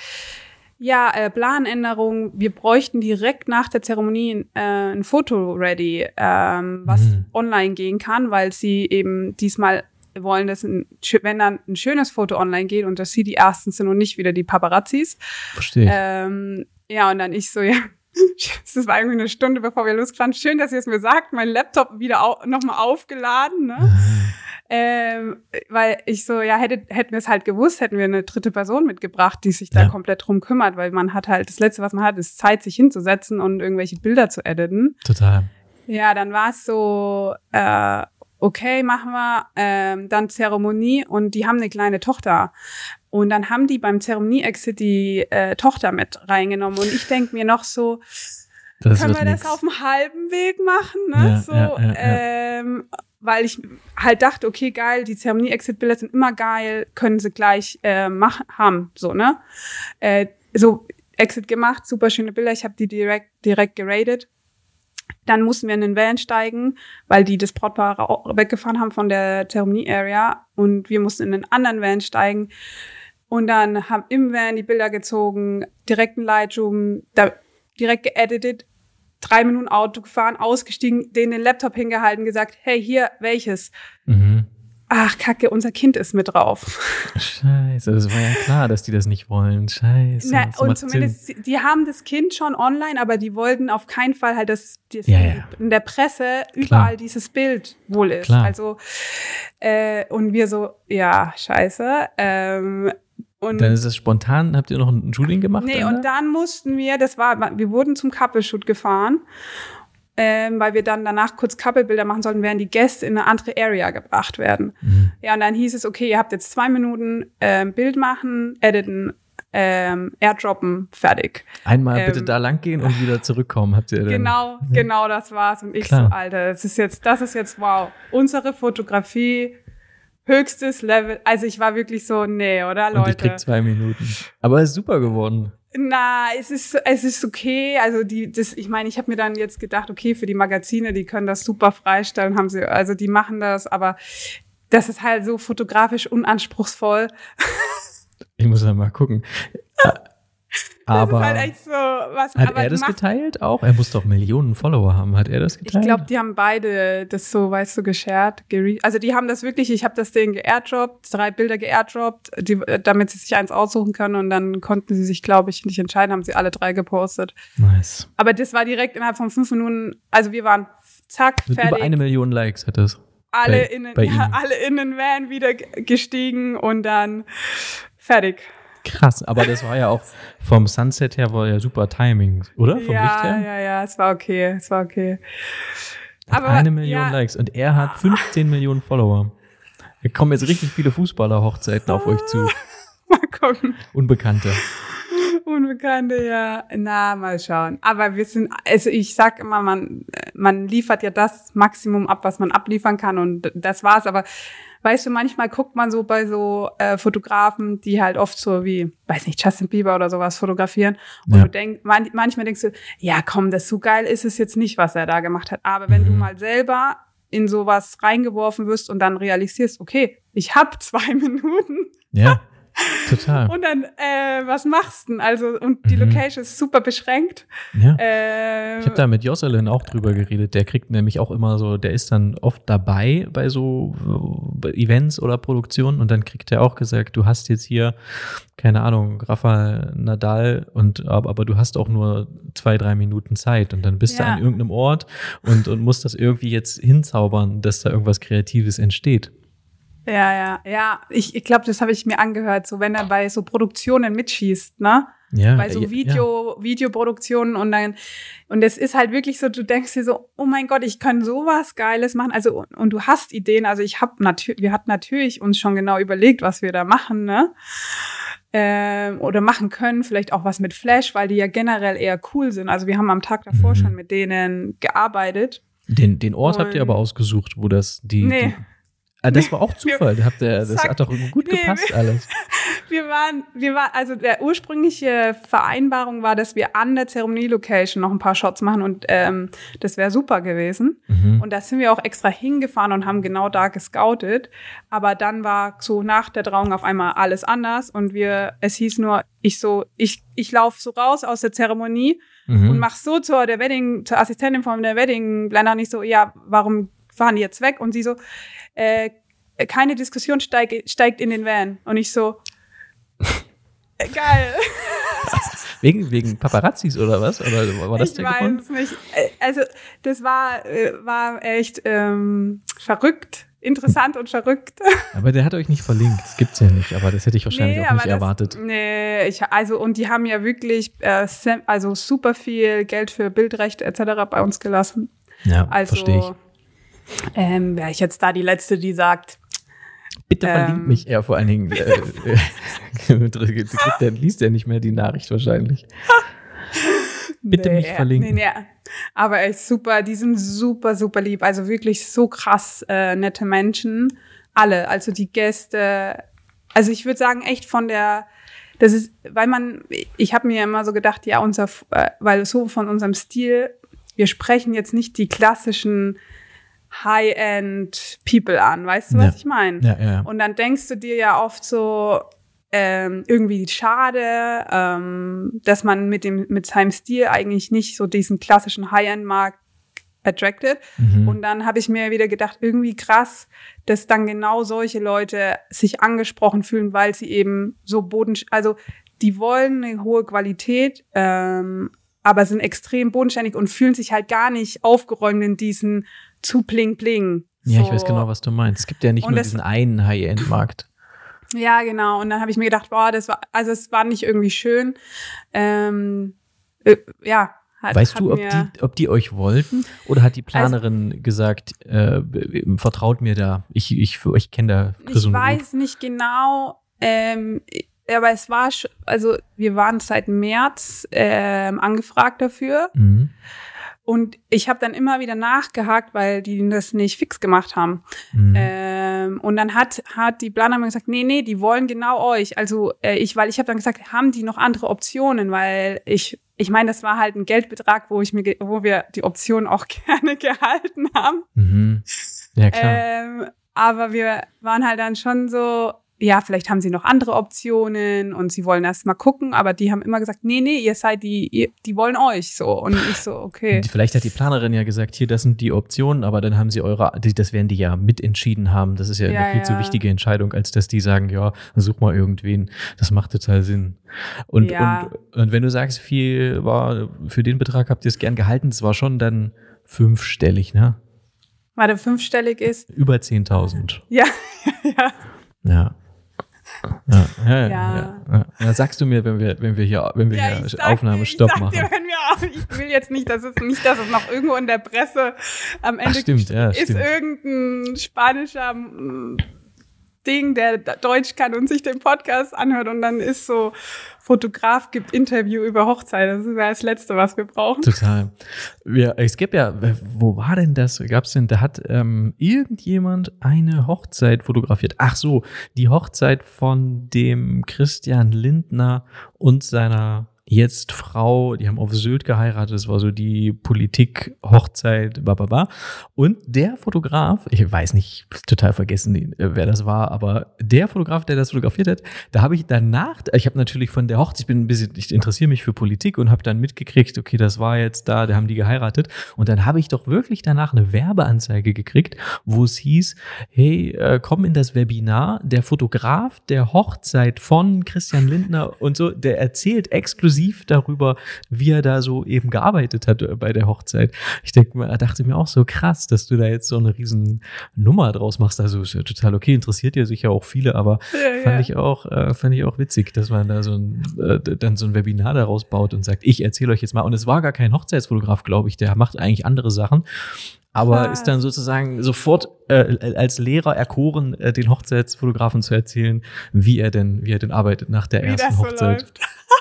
ja, äh, Planänderung, wir bräuchten direkt nach der Zeremonie äh, ein Foto ready, ähm, was mhm. online gehen kann, weil sie eben diesmal wollen, dass ein, wenn dann ein schönes Foto online geht und dass sie die ersten sind und nicht wieder die Paparazzis. Verstehe. Ähm, ja, und dann ich so, ja, das war irgendwie eine Stunde, bevor wir losgefahren. Schön, dass ihr es mir sagt. Mein Laptop wieder au nochmal aufgeladen, ne? ähm, weil ich so, ja, hätte, hätten wir es halt gewusst, hätten wir eine dritte Person mitgebracht, die sich da komplett drum kümmert, weil man hat halt, das Letzte, was man hat, ist Zeit, sich hinzusetzen und irgendwelche Bilder zu editen. Total. Ja, dann war es so, äh, okay, machen wir ähm, dann Zeremonie und die haben eine kleine Tochter. Und dann haben die beim Zeremonie-Exit die äh, Tochter mit reingenommen. Und ich denk mir noch so, das können wir nix. das auf dem halben Weg machen? Ne? Ja, so, ja, ja, ähm, weil ich halt dachte, okay, geil, die Zeremonie-Exit-Bilder sind immer geil, können sie gleich äh, machen, haben, so, ne? Äh, so, Exit gemacht, super schöne Bilder, ich habe die direkt, direkt geradet. Dann mussten wir in den Van steigen, weil die das Brautpaar weggefahren haben von der Zeremonie-Area und wir mussten in den anderen Van steigen und dann haben im Van die Bilder gezogen, direkt ein Lightroom, da direkt geeditet, drei Minuten Auto gefahren, ausgestiegen, denen den Laptop hingehalten, gesagt, hey, hier, welches? Mhm. Ach, Kacke, unser Kind ist mit drauf. Scheiße, das war ja klar, dass die das nicht wollen. Scheiße. Na, und zumindest, Sinn. die haben das Kind schon online, aber die wollten auf keinen Fall halt, dass das ja, ja. in der Presse überall klar. dieses Bild wohl ist. Klar. Also, äh, und wir so, ja, scheiße. Ähm, und dann ist es spontan, habt ihr noch ein Shooting gemacht? Nee, und dann mussten wir, das war, wir wurden zum Couple-Shoot gefahren, ähm, weil wir dann danach kurz Couple-Bilder machen sollten, während die Gäste in eine andere Area gebracht werden. Mhm. Ja, und dann hieß es, okay, ihr habt jetzt zwei Minuten ähm, Bild machen, editen, ähm, airdroppen, fertig. Einmal ähm, bitte da lang gehen und wieder zurückkommen, habt ihr dann? Genau, genau, das war's. Und ich Klar. so, Alter, das ist jetzt, das ist jetzt wow. Unsere Fotografie höchstes Level. Also ich war wirklich so, nee, oder Leute? Und ich krieg zwei Minuten. Aber es ist super geworden. Na, es ist es ist okay. Also die das ich meine, ich habe mir dann jetzt gedacht, okay, für die Magazine, die können das super freistellen, haben sie also die machen das, aber das ist halt so fotografisch unanspruchsvoll. Ich muss dann mal gucken. Aber halt so, was, hat er das geteilt auch? Er muss doch Millionen Follower haben. Hat er das geteilt? Ich glaube, die haben beide das so, weißt du, geshared. Also die haben das wirklich, ich habe das denen geairdroppt, drei Bilder geairdroppt, die, damit sie sich eins aussuchen können und dann konnten sie sich, glaube ich, nicht entscheiden, haben sie alle drei gepostet. Nice. Aber das war direkt innerhalb von fünf Minuten, also wir waren zack, Mit fertig. Über eine Million Likes hat das. Alle, bei, in, den, ja, alle in den Van wieder gestiegen und dann fertig. Krass, aber das war ja auch vom Sunset her war ja super Timing, oder? Vom ja, Licht her? Ja, ja, es war okay, es war okay. Aber, eine Million ja. Likes und er hat 15 Millionen Follower. Da kommen jetzt richtig viele Fußballer-Hochzeiten auf euch zu. mal gucken. Unbekannte. Unbekannte, ja. Na, mal schauen. Aber wir sind, also ich sag immer, man, man liefert ja das Maximum ab, was man abliefern kann und das war's. Aber weißt du, manchmal guckt man so bei so äh, Fotografen, die halt oft so wie, weiß nicht, Justin Bieber oder sowas fotografieren. Und ja. du denkst, man, manchmal denkst du, ja komm, das so geil ist es jetzt nicht, was er da gemacht hat. Aber wenn mhm. du mal selber in sowas reingeworfen wirst und dann realisierst, okay, ich habe zwei Minuten. Ja. Total. Und dann, äh, was machst du denn? Also, und die mhm. Location ist super beschränkt. Ja. Äh, ich habe da mit Jocelyn auch drüber geredet. Der kriegt nämlich auch immer so, der ist dann oft dabei bei so Events oder Produktionen und dann kriegt er auch gesagt, du hast jetzt hier, keine Ahnung, Rafael Nadal und aber, aber du hast auch nur zwei, drei Minuten Zeit und dann bist ja. du an irgendeinem Ort und, und musst das irgendwie jetzt hinzaubern, dass da irgendwas Kreatives entsteht. Ja, ja, ja. Ich, ich glaube, das habe ich mir angehört, so wenn er bei so Produktionen mitschießt, ne? Ja, bei so Video, ja. Videoproduktionen und dann, und es ist halt wirklich so, du denkst dir so, oh mein Gott, ich kann sowas Geiles machen. Also, und, und du hast Ideen. Also ich habe natürlich, wir hatten natürlich uns schon genau überlegt, was wir da machen, ne? Ähm, oder machen können, vielleicht auch was mit Flash, weil die ja generell eher cool sind. Also wir haben am Tag davor mhm. schon mit denen gearbeitet. Den, den Ort und habt ihr aber ausgesucht, wo das die, nee. die Ah, das war auch Zufall. Habt ihr, das hat doch gut nee, gepasst alles. wir waren, wir waren, also der ursprüngliche Vereinbarung war, dass wir an der Zeremonie-Location noch ein paar Shots machen und ähm, das wäre super gewesen. Mhm. Und da sind wir auch extra hingefahren und haben genau da gescoutet. Aber dann war so nach der Trauung auf einmal alles anders und wir, es hieß nur, ich so, ich, ich laufe so raus aus der Zeremonie mhm. und mach so zur der Wedding, zur Assistentin von der Wedding Planner nicht so, ja, warum fahren jetzt weg? Und sie so, äh, keine Diskussion steigt, steigt in den Van. Und ich so, äh, geil. Wegen, wegen Paparazzis oder was? Oder war das ich der weiß Grund? nicht. Äh, also, das war, äh, war echt ähm, verrückt. Interessant und verrückt. Aber der hat euch nicht verlinkt. Das gibt's ja nicht, aber das hätte ich wahrscheinlich nee, auch nicht das, erwartet. Nee, ich, also, und die haben ja wirklich äh, also super viel Geld für Bildrechte etc. bei uns gelassen. Ja, also, verstehe ich. Ähm, Wäre ich jetzt da die Letzte, die sagt, Bitte verlinkt ähm, mich er vor allen Dingen. Äh, äh, liest er nicht mehr die Nachricht wahrscheinlich. Bitte nee, mich verlinken. Nee, nee. Aber echt super, die sind super, super lieb. Also wirklich so krass äh, nette Menschen. Alle, also die Gäste. Also ich würde sagen, echt von der, das ist, weil man, ich habe mir immer so gedacht, ja, unser, äh, weil so von unserem Stil, wir sprechen jetzt nicht die klassischen High-End-People an. Weißt du, was ja. ich meine? Ja, ja. Und dann denkst du dir ja oft so, ähm, irgendwie schade, ähm, dass man mit dem mit seinem Stil eigentlich nicht so diesen klassischen High-End-Markt attracted. Mhm. Und dann habe ich mir wieder gedacht, irgendwie krass, dass dann genau solche Leute sich angesprochen fühlen, weil sie eben so boden, also die wollen eine hohe Qualität, ähm, aber sind extrem bodenständig und fühlen sich halt gar nicht aufgeräumt in diesen zu bling bling. Ja, so. ich weiß genau, was du meinst. Es gibt ja nicht und nur diesen einen High-End-Markt. Ja, genau. Und dann habe ich mir gedacht, boah, das war, also es war nicht irgendwie schön. Ähm, äh, ja. Hat, weißt hat du, ob die, ob die euch wollten oder hat die Planerin also, gesagt, äh, vertraut mir da, ich, ich, ich kenne da Chris Ich weiß gut. nicht genau, ähm, aber es war, also wir waren seit März ähm, angefragt dafür. Mhm. Und ich habe dann immer wieder nachgehakt, weil die das nicht fix gemacht haben. Mhm. Ähm, und dann hat, hat die Planerin gesagt, nee, nee, die wollen genau euch. Also äh, ich, weil ich habe dann gesagt, haben die noch andere Optionen? Weil ich, ich meine, das war halt ein Geldbetrag, wo ich mir, wo wir die Option auch gerne gehalten haben. Mhm. Ja, klar. Ähm, aber wir waren halt dann schon so, ja, vielleicht haben sie noch andere Optionen und sie wollen erst mal gucken, aber die haben immer gesagt, nee, nee, ihr seid die, ihr, die wollen euch so. Und ich so, okay. Vielleicht hat die Planerin ja gesagt, hier, das sind die Optionen, aber dann haben sie eure, das werden die ja mitentschieden haben. Das ist ja, ja eine viel ja. zu wichtige Entscheidung, als dass die sagen, ja, such mal irgendwen. Das macht total Sinn. Und, ja. und, und wenn du sagst, viel war, für den Betrag habt ihr es gern gehalten, das war schon dann fünfstellig, ne? Warte, fünfstellig ist? Über 10.000. Ja, ja. Ja. Ja, ja, ja. ja, ja. Sagst du mir, wenn wir, wenn wir hier, wenn wir hier Aufnahmestopp machen? Dir, wenn wir, ich will jetzt nicht, dass es nicht, dass es noch irgendwo in der Presse am Ende Ach, stimmt, ja, ist stimmt. irgendein spanischer Ding, der Deutsch kann und sich den Podcast anhört und dann ist so Fotograf gibt Interview über Hochzeit. Das wäre das Letzte, was wir brauchen. Total. Ja, es gibt ja, wo war denn das? Gab's denn, da hat ähm, irgendjemand eine Hochzeit fotografiert. Ach so, die Hochzeit von dem Christian Lindner und seiner jetzt Frau, die haben auf Sylt geheiratet, das war so die Politik-Hochzeit, bababa. Und der Fotograf, ich weiß nicht, total vergessen, äh, wer das war, aber der Fotograf, der das fotografiert hat, da habe ich danach, ich habe natürlich von der Hochzeit, ich bin ein bisschen, ich interessiere mich für Politik und habe dann mitgekriegt, okay, das war jetzt da, da haben die geheiratet. Und dann habe ich doch wirklich danach eine Werbeanzeige gekriegt, wo es hieß, hey, äh, komm in das Webinar, der Fotograf der Hochzeit von Christian Lindner und so, der erzählt exklusiv exklusiv darüber, wie er da so eben gearbeitet hat äh, bei der Hochzeit. Ich denke, er dachte mir auch so krass, dass du da jetzt so eine riesen Nummer draus machst. Also ist ja total okay, interessiert ja sicher auch viele, aber ja, fand ja. ich auch, äh, fand ich auch witzig, dass man da so ein, äh, dann so ein Webinar daraus baut und sagt, ich erzähle euch jetzt mal. Und es war gar kein Hochzeitsfotograf, glaube ich, der macht eigentlich andere Sachen aber ist dann sozusagen sofort äh, als Lehrer erkoren, äh, den Hochzeitsfotografen zu erzählen, wie er denn, wie er denn arbeitet nach der wie ersten Hochzeit.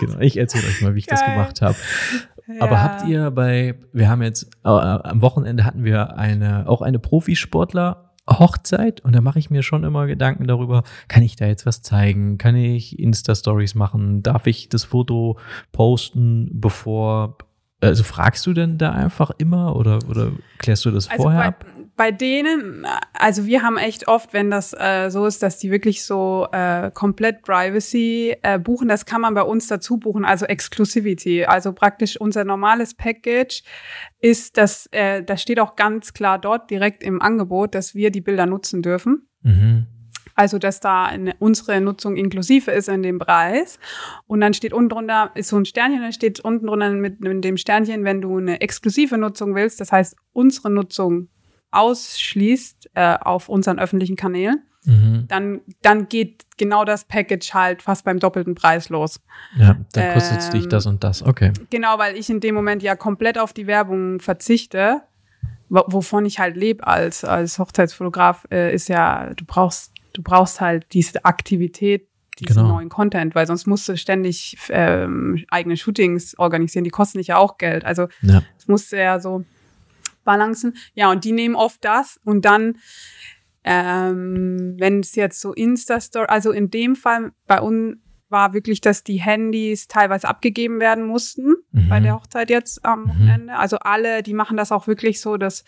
So genau, ich erzähle euch mal, wie ich Geil. das gemacht habe. Ja. Aber habt ihr bei, wir haben jetzt, äh, am Wochenende hatten wir eine, auch eine Profisportler Hochzeit und da mache ich mir schon immer Gedanken darüber, kann ich da jetzt was zeigen? Kann ich Insta-Stories machen? Darf ich das Foto posten, bevor also fragst du denn da einfach immer oder, oder klärst du das also vorher bei, ab? Bei denen, also wir haben echt oft, wenn das äh, so ist, dass die wirklich so äh, komplett Privacy äh, buchen, das kann man bei uns dazu buchen, also Exclusivity. Also praktisch unser normales Package ist, dass äh, das steht auch ganz klar dort direkt im Angebot, dass wir die Bilder nutzen dürfen. Mhm. Also, dass da eine, unsere Nutzung inklusive ist in dem Preis. Und dann steht unten drunter, ist so ein Sternchen, dann steht unten drunter mit, mit dem Sternchen, wenn du eine exklusive Nutzung willst, das heißt, unsere Nutzung ausschließt äh, auf unseren öffentlichen Kanälen, mhm. dann, dann geht genau das Package halt fast beim doppelten Preis los. Ja, dann kostet es ähm, dich das und das, okay. Genau, weil ich in dem Moment ja komplett auf die Werbung verzichte, wovon ich halt lebe als, als Hochzeitsfotograf, äh, ist ja, du brauchst du brauchst halt diese Aktivität, diesen genau. neuen Content, weil sonst musst du ständig ähm, eigene Shootings organisieren, die kosten dich ja auch Geld. Also ja. das musst du ja so balancen. Ja, und die nehmen oft das und dann, ähm, wenn es jetzt so Insta-Story, also in dem Fall bei uns war wirklich, dass die Handys teilweise abgegeben werden mussten mhm. bei der Hochzeit jetzt am mhm. Wochenende. Also alle, die machen das auch wirklich so, dass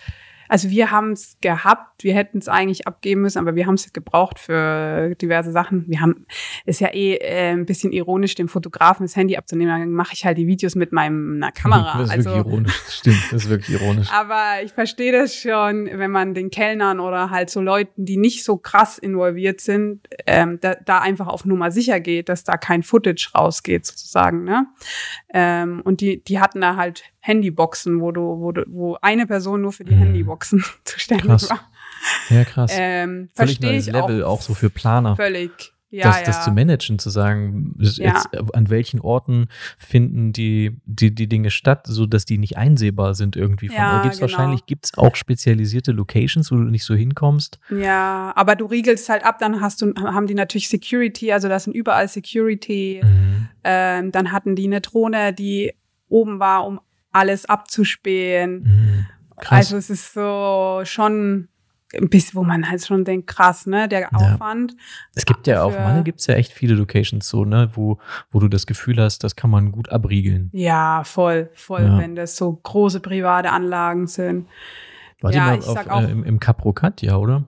also wir haben es gehabt, wir hätten es eigentlich abgeben müssen, aber wir haben es gebraucht für diverse Sachen. Wir haben, ist ja eh äh, ein bisschen ironisch, dem Fotografen das Handy abzunehmen. Dann mache ich halt die Videos mit meiner Kamera. Das ist also, wirklich ironisch, stimmt, das ist wirklich ironisch. aber ich verstehe das schon, wenn man den Kellnern oder halt so Leuten, die nicht so krass involviert sind, ähm, da, da einfach auf Nummer sicher geht, dass da kein Footage rausgeht sozusagen. Ne? Ähm, und die, die hatten da halt Handyboxen, wo du, wo du, wo eine Person nur für die mhm. Handyboxen zuständig krass. war. Ja, krass. Ähm, Völlig neues Level, auch, auch so für Planer. Völlig. Ja, das, ja. das zu managen, zu sagen, ja. an welchen Orten finden die, die, die Dinge statt, so dass die nicht einsehbar sind irgendwie. Von, ja, gibt's genau. wahrscheinlich gibt's auch spezialisierte Locations, wo du nicht so hinkommst. Ja, aber du riegelst halt ab, dann hast du, haben die natürlich Security, also das sind überall Security. Mhm. Ähm, dann hatten die eine Drohne, die oben war, um alles abzuspähen. Mhm. Also es ist so schon ein bisschen, wo man halt schon denkt, krass, ne, der Aufwand. Ja. Es gibt ja auf Malle gibt es ja echt viele Locations so, ne, wo, wo du das Gefühl hast, das kann man gut abriegeln. Ja, voll, voll, ja. wenn das so große private Anlagen sind. Wart ja, ihr mal auf, auch, äh, im, im Caprocat, ja, oder?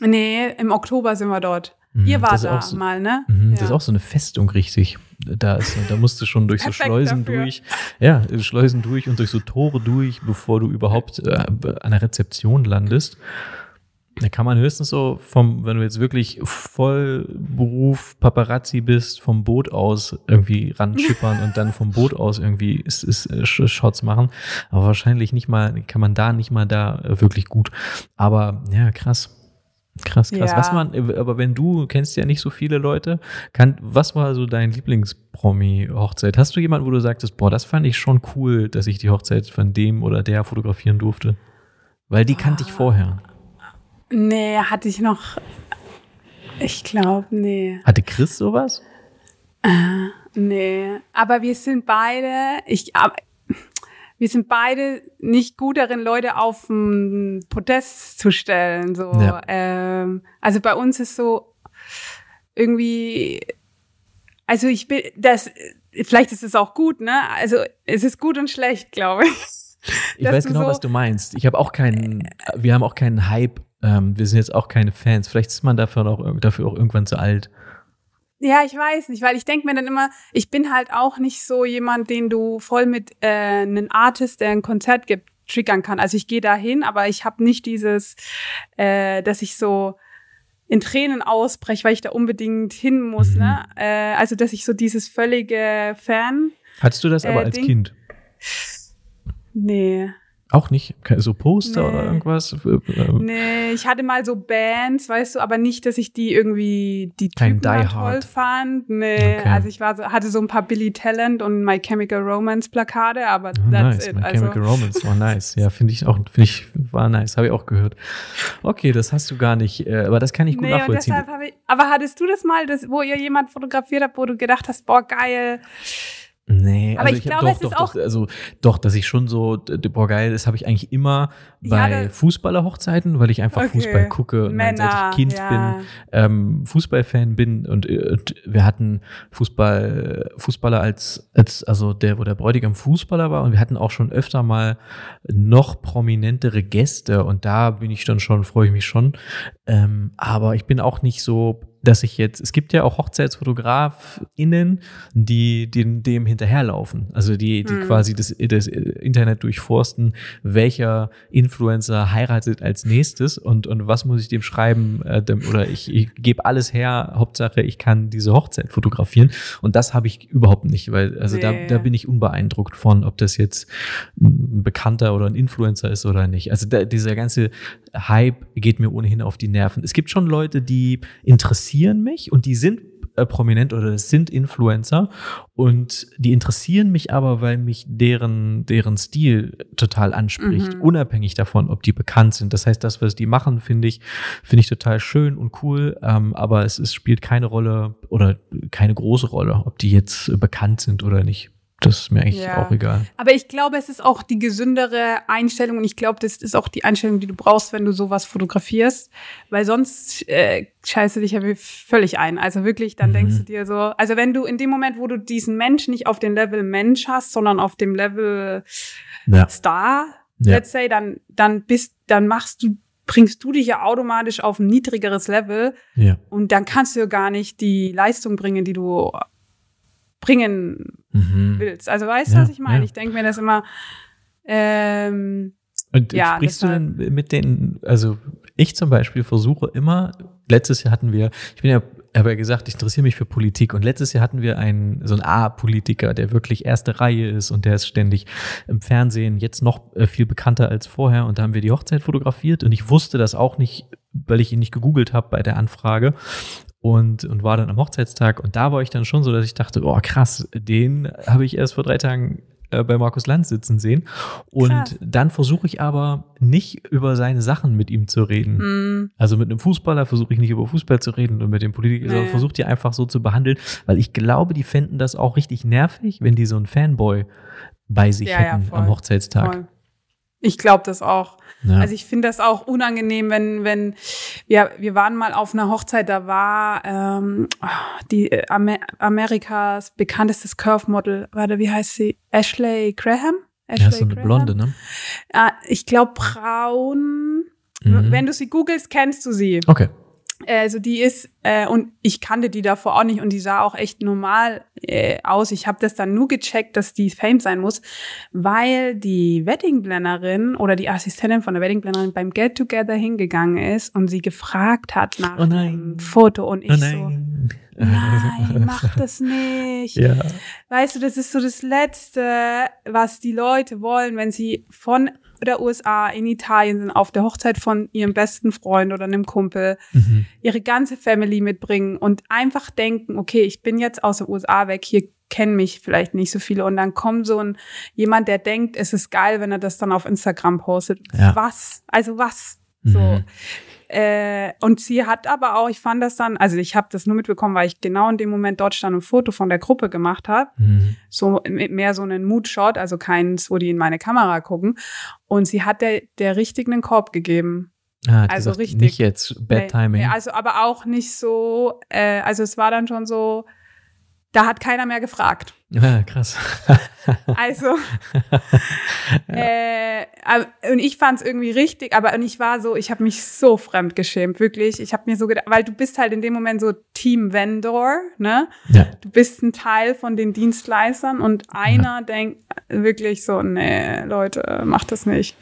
Nee, im Oktober sind wir dort. Mhm, Ihr war da so, mal, ne? Mhm, ja. Das ist auch so eine Festung, richtig. Da, ist, da musst du schon durch so Schleusen dafür. durch. Ja, Schleusen durch und durch so Tore durch, bevor du überhaupt äh, an der Rezeption landest. Da kann man höchstens so vom, wenn du jetzt wirklich Vollberuf Paparazzi bist, vom Boot aus irgendwie ranschippern und dann vom Boot aus irgendwie ist, ist, äh, Shots machen. Aber wahrscheinlich nicht mal, kann man da nicht mal da wirklich gut. Aber ja, krass. Krass, krass. Ja. Was man, aber wenn du kennst ja nicht so viele Leute, kann, was war so dein Lieblingspromi-Hochzeit? Hast du jemanden, wo du sagtest, boah, das fand ich schon cool, dass ich die Hochzeit von dem oder der fotografieren durfte? Weil die kannte ich vorher. Nee, hatte ich noch. Ich glaube, nee. Hatte Chris sowas? Äh, nee. Aber wir sind beide, ich, wir sind beide nicht gut darin, Leute auf den Podest zu stellen. So. Ja. Ähm, also bei uns ist so irgendwie, also ich bin, das, vielleicht ist es auch gut, ne? Also es ist gut und schlecht, glaube ich. Ich weiß genau, so, was du meinst. Ich habe auch keinen, wir haben auch keinen Hype. Ähm, wir sind jetzt auch keine Fans. Vielleicht ist man dafür auch, dafür auch irgendwann zu alt. Ja, ich weiß nicht, weil ich denke mir dann immer, ich bin halt auch nicht so jemand, den du voll mit äh, einem Artist, der ein Konzert gibt, triggern kann. Also ich gehe da hin, aber ich habe nicht dieses, äh, dass ich so in Tränen ausbreche, weil ich da unbedingt hin muss. Ne? Mhm. Äh, also dass ich so dieses völlige Fan. Hattest du das aber äh, als Ding? Kind? Nee. Auch nicht? So Poster nee. oder irgendwas? Nee, ich hatte mal so Bands, weißt du, aber nicht, dass ich die irgendwie die Kein Typen toll fand. Nee, okay. also ich war so, hatte so ein paar Billy Talent und My Chemical Romance Plakate, aber oh, that's nice. it. My also. Chemical Romance war nice. Ja, finde ich auch, finde ich, war nice. Habe ich auch gehört. Okay, das hast du gar nicht, äh, aber das kann ich gut nee, nachvollziehen. Ich, aber hattest du das mal, das, wo ihr jemand fotografiert habt, wo du gedacht hast, boah, geil, Nee, aber also ich, ich glaube, doch, es doch, ist auch doch, also doch, dass ich schon so, boah geil, das habe ich eigentlich immer bei ja, Fußballer-Hochzeiten, weil ich einfach okay. Fußball gucke und Männer, seit ich Kind ja. bin, ähm, Fußballfan bin und, und, wir hatten Fußball, Fußballer als, als, also der, wo der Bräutigam Fußballer war und wir hatten auch schon öfter mal noch prominentere Gäste und da bin ich dann schon, freue ich mich schon. Ähm, aber ich bin auch nicht so dass ich jetzt, es gibt ja auch HochzeitsfotografInnen, die, die dem hinterherlaufen. Also die, die mhm. quasi das, das Internet durchforsten, welcher Influencer heiratet als nächstes und, und was muss ich dem schreiben äh, dem, oder ich, ich gebe alles her, Hauptsache ich kann diese Hochzeit fotografieren. Und das habe ich überhaupt nicht, weil also nee. da, da bin ich unbeeindruckt von, ob das jetzt ein Bekannter oder ein Influencer ist oder nicht. Also da, dieser ganze Hype geht mir ohnehin auf die Nerven. Es gibt schon Leute, die interessieren mich und die sind äh, prominent oder das sind Influencer und die interessieren mich aber, weil mich deren, deren Stil total anspricht, mhm. unabhängig davon, ob die bekannt sind. Das heißt, das, was die machen, finde ich, finde ich total schön und cool, ähm, aber es, es spielt keine Rolle oder keine große Rolle, ob die jetzt bekannt sind oder nicht. Das ist mir eigentlich ja. auch egal. Aber ich glaube, es ist auch die gesündere Einstellung und ich glaube, das ist auch die Einstellung, die du brauchst, wenn du sowas fotografierst, weil sonst äh, scheiße dich ja völlig ein. Also wirklich, dann mhm. denkst du dir so, also wenn du in dem Moment, wo du diesen Mensch nicht auf dem Level Mensch hast, sondern auf dem Level ja. Star, ja. let's say, dann dann bist, dann machst du bringst du dich ja automatisch auf ein niedrigeres Level ja. und dann kannst du ja gar nicht die Leistung bringen, die du bringen mhm. willst. Also weißt du, ja, was ich meine? Ja. Ich denke mir das immer. Ähm, und ja, sprichst du denn mit den, also ich zum Beispiel versuche immer, letztes Jahr hatten wir, ich bin ja, habe ja gesagt, ich interessiere mich für Politik und letztes Jahr hatten wir einen, so einen A-Politiker, der wirklich erste Reihe ist und der ist ständig im Fernsehen, jetzt noch äh, viel bekannter als vorher und da haben wir die Hochzeit fotografiert und ich wusste das auch nicht, weil ich ihn nicht gegoogelt habe bei der Anfrage und, und war dann am Hochzeitstag und da war ich dann schon so, dass ich dachte, oh krass, den habe ich erst vor drei Tagen äh, bei Markus Lanz sitzen sehen. Und krass. dann versuche ich aber nicht über seine Sachen mit ihm zu reden. Mm. Also mit einem Fußballer versuche ich nicht über Fußball zu reden und mit dem Politiker, nee. sondern versuche die einfach so zu behandeln, weil ich glaube, die fänden das auch richtig nervig, wenn die so einen Fanboy bei sich ja, hätten ja, am Hochzeitstag. Voll. Ich glaube das auch. Ja. Also ich finde das auch unangenehm, wenn, wenn wir, wir waren mal auf einer Hochzeit, da war ähm, die äh, Amer Amerikas bekanntestes Curve-Model, warte, wie heißt sie? Ashley Graham? Ashley ja, so eine Graham? Blonde, ne? Äh, ich glaube braun. Mhm. Wenn du sie googelst, kennst du sie. Okay. Also die ist, äh, und ich kannte die davor auch nicht und die sah auch echt normal äh, aus. Ich habe das dann nur gecheckt, dass die Fame sein muss, weil die Weddingplannerin oder die Assistentin von der Weddingplannerin beim Get Together hingegangen ist und sie gefragt hat nach oh einem Foto und ich oh so, nein, mach das nicht. Ja. Weißt du, das ist so das Letzte, was die Leute wollen, wenn sie von der USA in Italien sind auf der Hochzeit von ihrem besten Freund oder einem Kumpel, mhm. ihre ganze Family mitbringen und einfach denken, okay, ich bin jetzt aus den USA weg, hier kennen mich vielleicht nicht so viele und dann kommt so ein jemand, der denkt, es ist geil, wenn er das dann auf Instagram postet. Ja. Was? Also was? Mhm. So. Äh, und sie hat aber auch, ich fand das dann, also ich habe das nur mitbekommen, weil ich genau in dem Moment dort stand und ein Foto von der Gruppe gemacht habe. Mhm. So mehr so einen Moodshot, also keins, wo die in meine Kamera gucken. Und sie hat der, der richtigen einen Korb gegeben. Ah, also richtig. Nicht jetzt Bad Timing. Nee, also aber auch nicht so, äh, also es war dann schon so, da hat keiner mehr gefragt. Ja, krass. also, ja. äh, und ich fand es irgendwie richtig, aber und ich war so, ich habe mich so fremd geschämt, wirklich. Ich habe mir so gedacht, weil du bist halt in dem Moment so Team Vendor, ne? Ja. Du bist ein Teil von den Dienstleistern und einer ja. denkt wirklich so, nee, Leute, macht das nicht.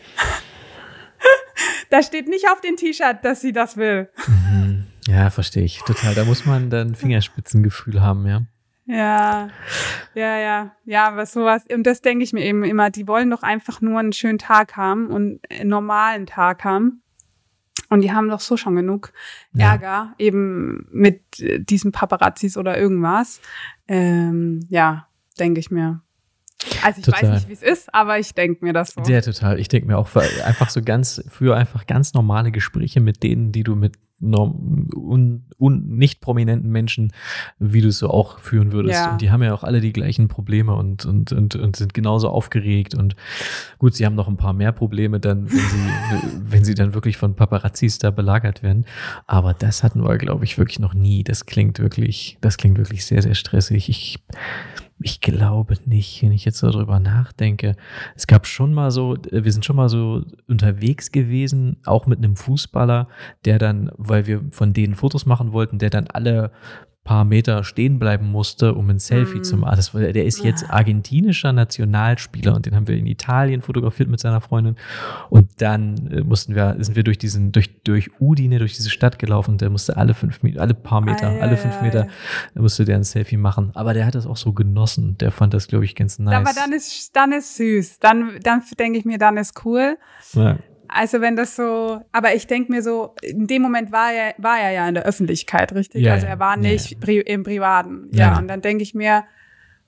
da steht nicht auf dem T-Shirt, dass sie das will. Mhm. Ja, verstehe ich total. Da muss man dann Fingerspitzengefühl haben, ja. Ja, ja, ja, ja, was sowas. Und das denke ich mir eben immer. Die wollen doch einfach nur einen schönen Tag haben und einen normalen Tag haben. Und die haben doch so schon genug ja. Ärger, eben mit diesen Paparazzis oder irgendwas. Ähm, ja, denke ich mir. Also ich total. weiß nicht, wie es ist, aber ich denke mir das so. Ja, total. Ich denke mir auch einfach so ganz, für einfach ganz normale Gespräche mit denen, die du mit un, un, nicht prominenten Menschen, wie du es so auch führen würdest. Ja. Und die haben ja auch alle die gleichen Probleme und, und, und, und sind genauso aufgeregt. Und gut, sie haben noch ein paar mehr Probleme dann, wenn sie, wenn sie dann wirklich von Paparazzis da belagert werden. Aber das hatten wir, glaube ich, wirklich noch nie. Das klingt wirklich, das klingt wirklich sehr, sehr stressig. Ich, ich glaube nicht, wenn ich jetzt so drüber nachdenke. Es gab schon mal so, wir sind schon mal so unterwegs gewesen, auch mit einem Fußballer, der dann, weil wir von denen Fotos machen wollten, der dann alle paar Meter stehen bleiben musste, um ein Selfie mm. zu machen. Das, der ist jetzt argentinischer Nationalspieler und den haben wir in Italien fotografiert mit seiner Freundin. Und dann äh, mussten wir, sind wir durch diesen, durch, durch Udine, durch diese Stadt gelaufen und der musste alle fünf alle paar Meter, ah, ja, alle fünf ja, Meter, ja. musste der ein Selfie machen. Aber der hat das auch so genossen. Der fand das, glaube ich, ganz nice. Aber dann ist, dann ist süß. Dann, dann denke ich mir, dann ist cool. Ja. Also wenn das so, aber ich denke mir so, in dem Moment war er, war er ja in der Öffentlichkeit, richtig? Ja, also er war nicht ja. pri im Privaten. Ja, ja. und dann denke ich mir,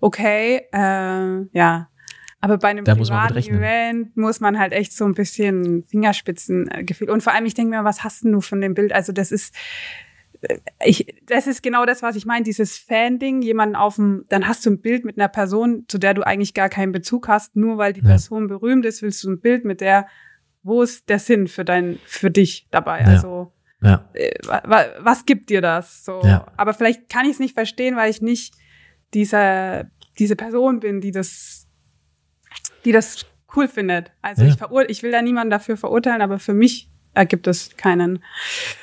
okay, äh, ja. Aber bei einem da privaten muss Event muss man halt echt so ein bisschen Fingerspitzengefühl. Und vor allem, ich denke mir, was hast du von dem Bild? Also das ist, äh, ich, das ist genau das, was ich meine, dieses Fan-Ding, jemanden auf dem, dann hast du ein Bild mit einer Person, zu der du eigentlich gar keinen Bezug hast, nur weil die Person berühmt ist, willst du ein Bild mit der wo ist der Sinn für dein, für dich dabei? Ja. Also, ja. Äh, was gibt dir das? So. Ja. Aber vielleicht kann ich es nicht verstehen, weil ich nicht diese, diese Person bin, die das, die das cool findet. Also ich, verur ich will da niemanden dafür verurteilen, aber für mich ergibt es keinen.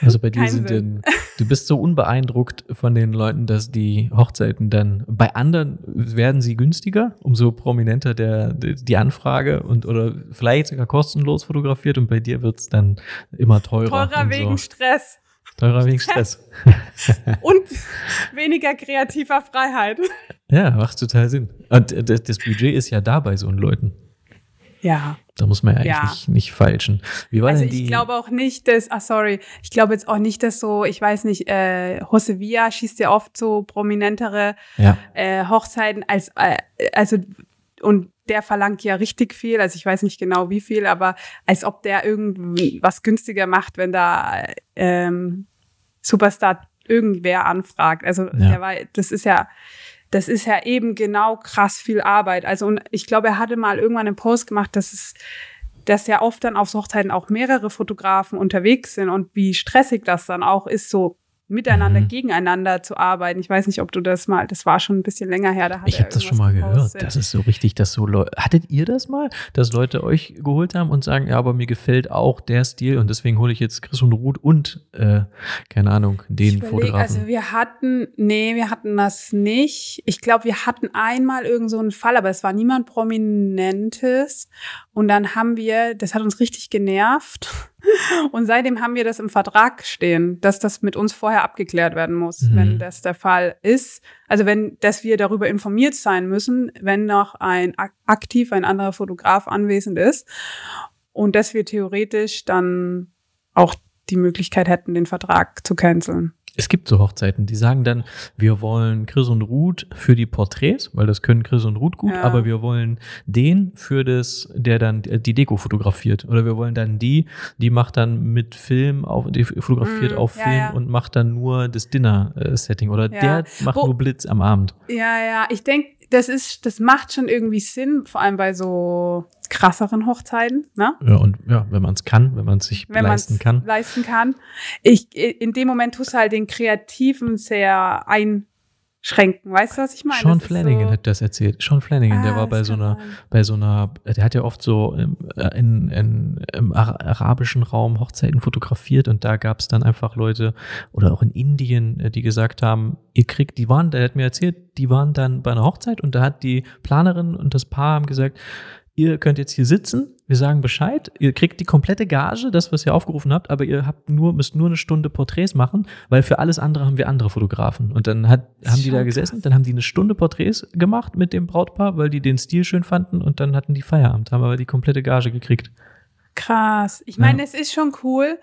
Also bei dir sind denn, du bist so unbeeindruckt von den Leuten, dass die Hochzeiten dann bei anderen werden sie günstiger, umso prominenter der, die Anfrage und oder vielleicht sogar kostenlos fotografiert und bei dir wird es dann immer teurer. Teurer wegen so. Stress. Teurer wegen Stress. und weniger kreativer Freiheit. Ja, macht total Sinn. Und das Budget ist ja da bei so Leuten. Ja. Da muss man ja eigentlich ja. Nicht, nicht falschen. Wie war also denn die? Ich glaube auch nicht, dass, ah sorry, ich glaube jetzt auch nicht, dass so, ich weiß nicht, äh, Jose Villa schießt ja oft so prominentere ja. äh, Hochzeiten als, äh, also und der verlangt ja richtig viel, also ich weiß nicht genau wie viel, aber als ob der irgendwie was günstiger macht, wenn da ähm, Superstar irgendwer anfragt. Also ja. der war, das ist ja, das ist ja eben genau krass viel Arbeit. Also und ich glaube, er hatte mal irgendwann einen Post gemacht, dass es dass ja oft dann auf Hochzeiten auch mehrere Fotografen unterwegs sind und wie stressig das dann auch ist, so miteinander, mhm. gegeneinander zu arbeiten. Ich weiß nicht, ob du das mal, das war schon ein bisschen länger her. Da ich habe das schon mal gehört. Das ist so richtig, dass so Leute, hattet ihr das mal, dass Leute euch geholt haben und sagen, ja, aber mir gefällt auch der Stil und deswegen hole ich jetzt Chris und Ruth und, äh, keine Ahnung, den überleg, Fotografen. Also wir hatten, nee, wir hatten das nicht. Ich glaube, wir hatten einmal irgend so einen Fall, aber es war niemand Prominentes und dann haben wir, das hat uns richtig genervt und seitdem haben wir das im Vertrag stehen, dass das mit uns vorher abgeklärt werden muss, mhm. wenn das der Fall ist. Also wenn, dass wir darüber informiert sein müssen, wenn noch ein aktiv ein anderer Fotograf anwesend ist und dass wir theoretisch dann auch die Möglichkeit hätten, den Vertrag zu canceln. Es gibt so Hochzeiten, die sagen dann, wir wollen Chris und Ruth für die Porträts, weil das können Chris und Ruth gut, ja. aber wir wollen den für das, der dann die Deko fotografiert. Oder wir wollen dann die, die macht dann mit Film auf, die fotografiert mm, auf Film ja. und macht dann nur das Dinner-Setting. Oder der macht Wo, nur Blitz am Abend. Ja, ja, ich denke, das ist, das macht schon irgendwie Sinn, vor allem bei so krasseren Hochzeiten, ne? Ja, und ja, wenn man es kann, wenn man es sich wenn leisten kann. Leisten kann. Ich, in dem Moment tust du halt den Kreativen sehr einschränken. Weißt du, was ich meine? Sean Flanagan so hat das erzählt. Sean Flanagan, ah, der war bei so einer, sein. bei so einer, der hat ja oft so im, äh, in, in, im arabischen Raum Hochzeiten fotografiert und da gab es dann einfach Leute oder auch in Indien, äh, die gesagt haben, ihr kriegt, die waren, der hat mir erzählt, die waren dann bei einer Hochzeit und da hat die Planerin und das Paar haben gesagt, ihr könnt jetzt hier sitzen, wir sagen Bescheid, ihr kriegt die komplette Gage, das, was ihr aufgerufen habt, aber ihr habt nur, müsst nur eine Stunde Porträts machen, weil für alles andere haben wir andere Fotografen. Und dann hat, haben die da gesessen, dann haben die eine Stunde Porträts gemacht mit dem Brautpaar, weil die den Stil schön fanden und dann hatten die Feierabend, haben aber die komplette Gage gekriegt. Krass. Ich meine, ja. es ist schon cool,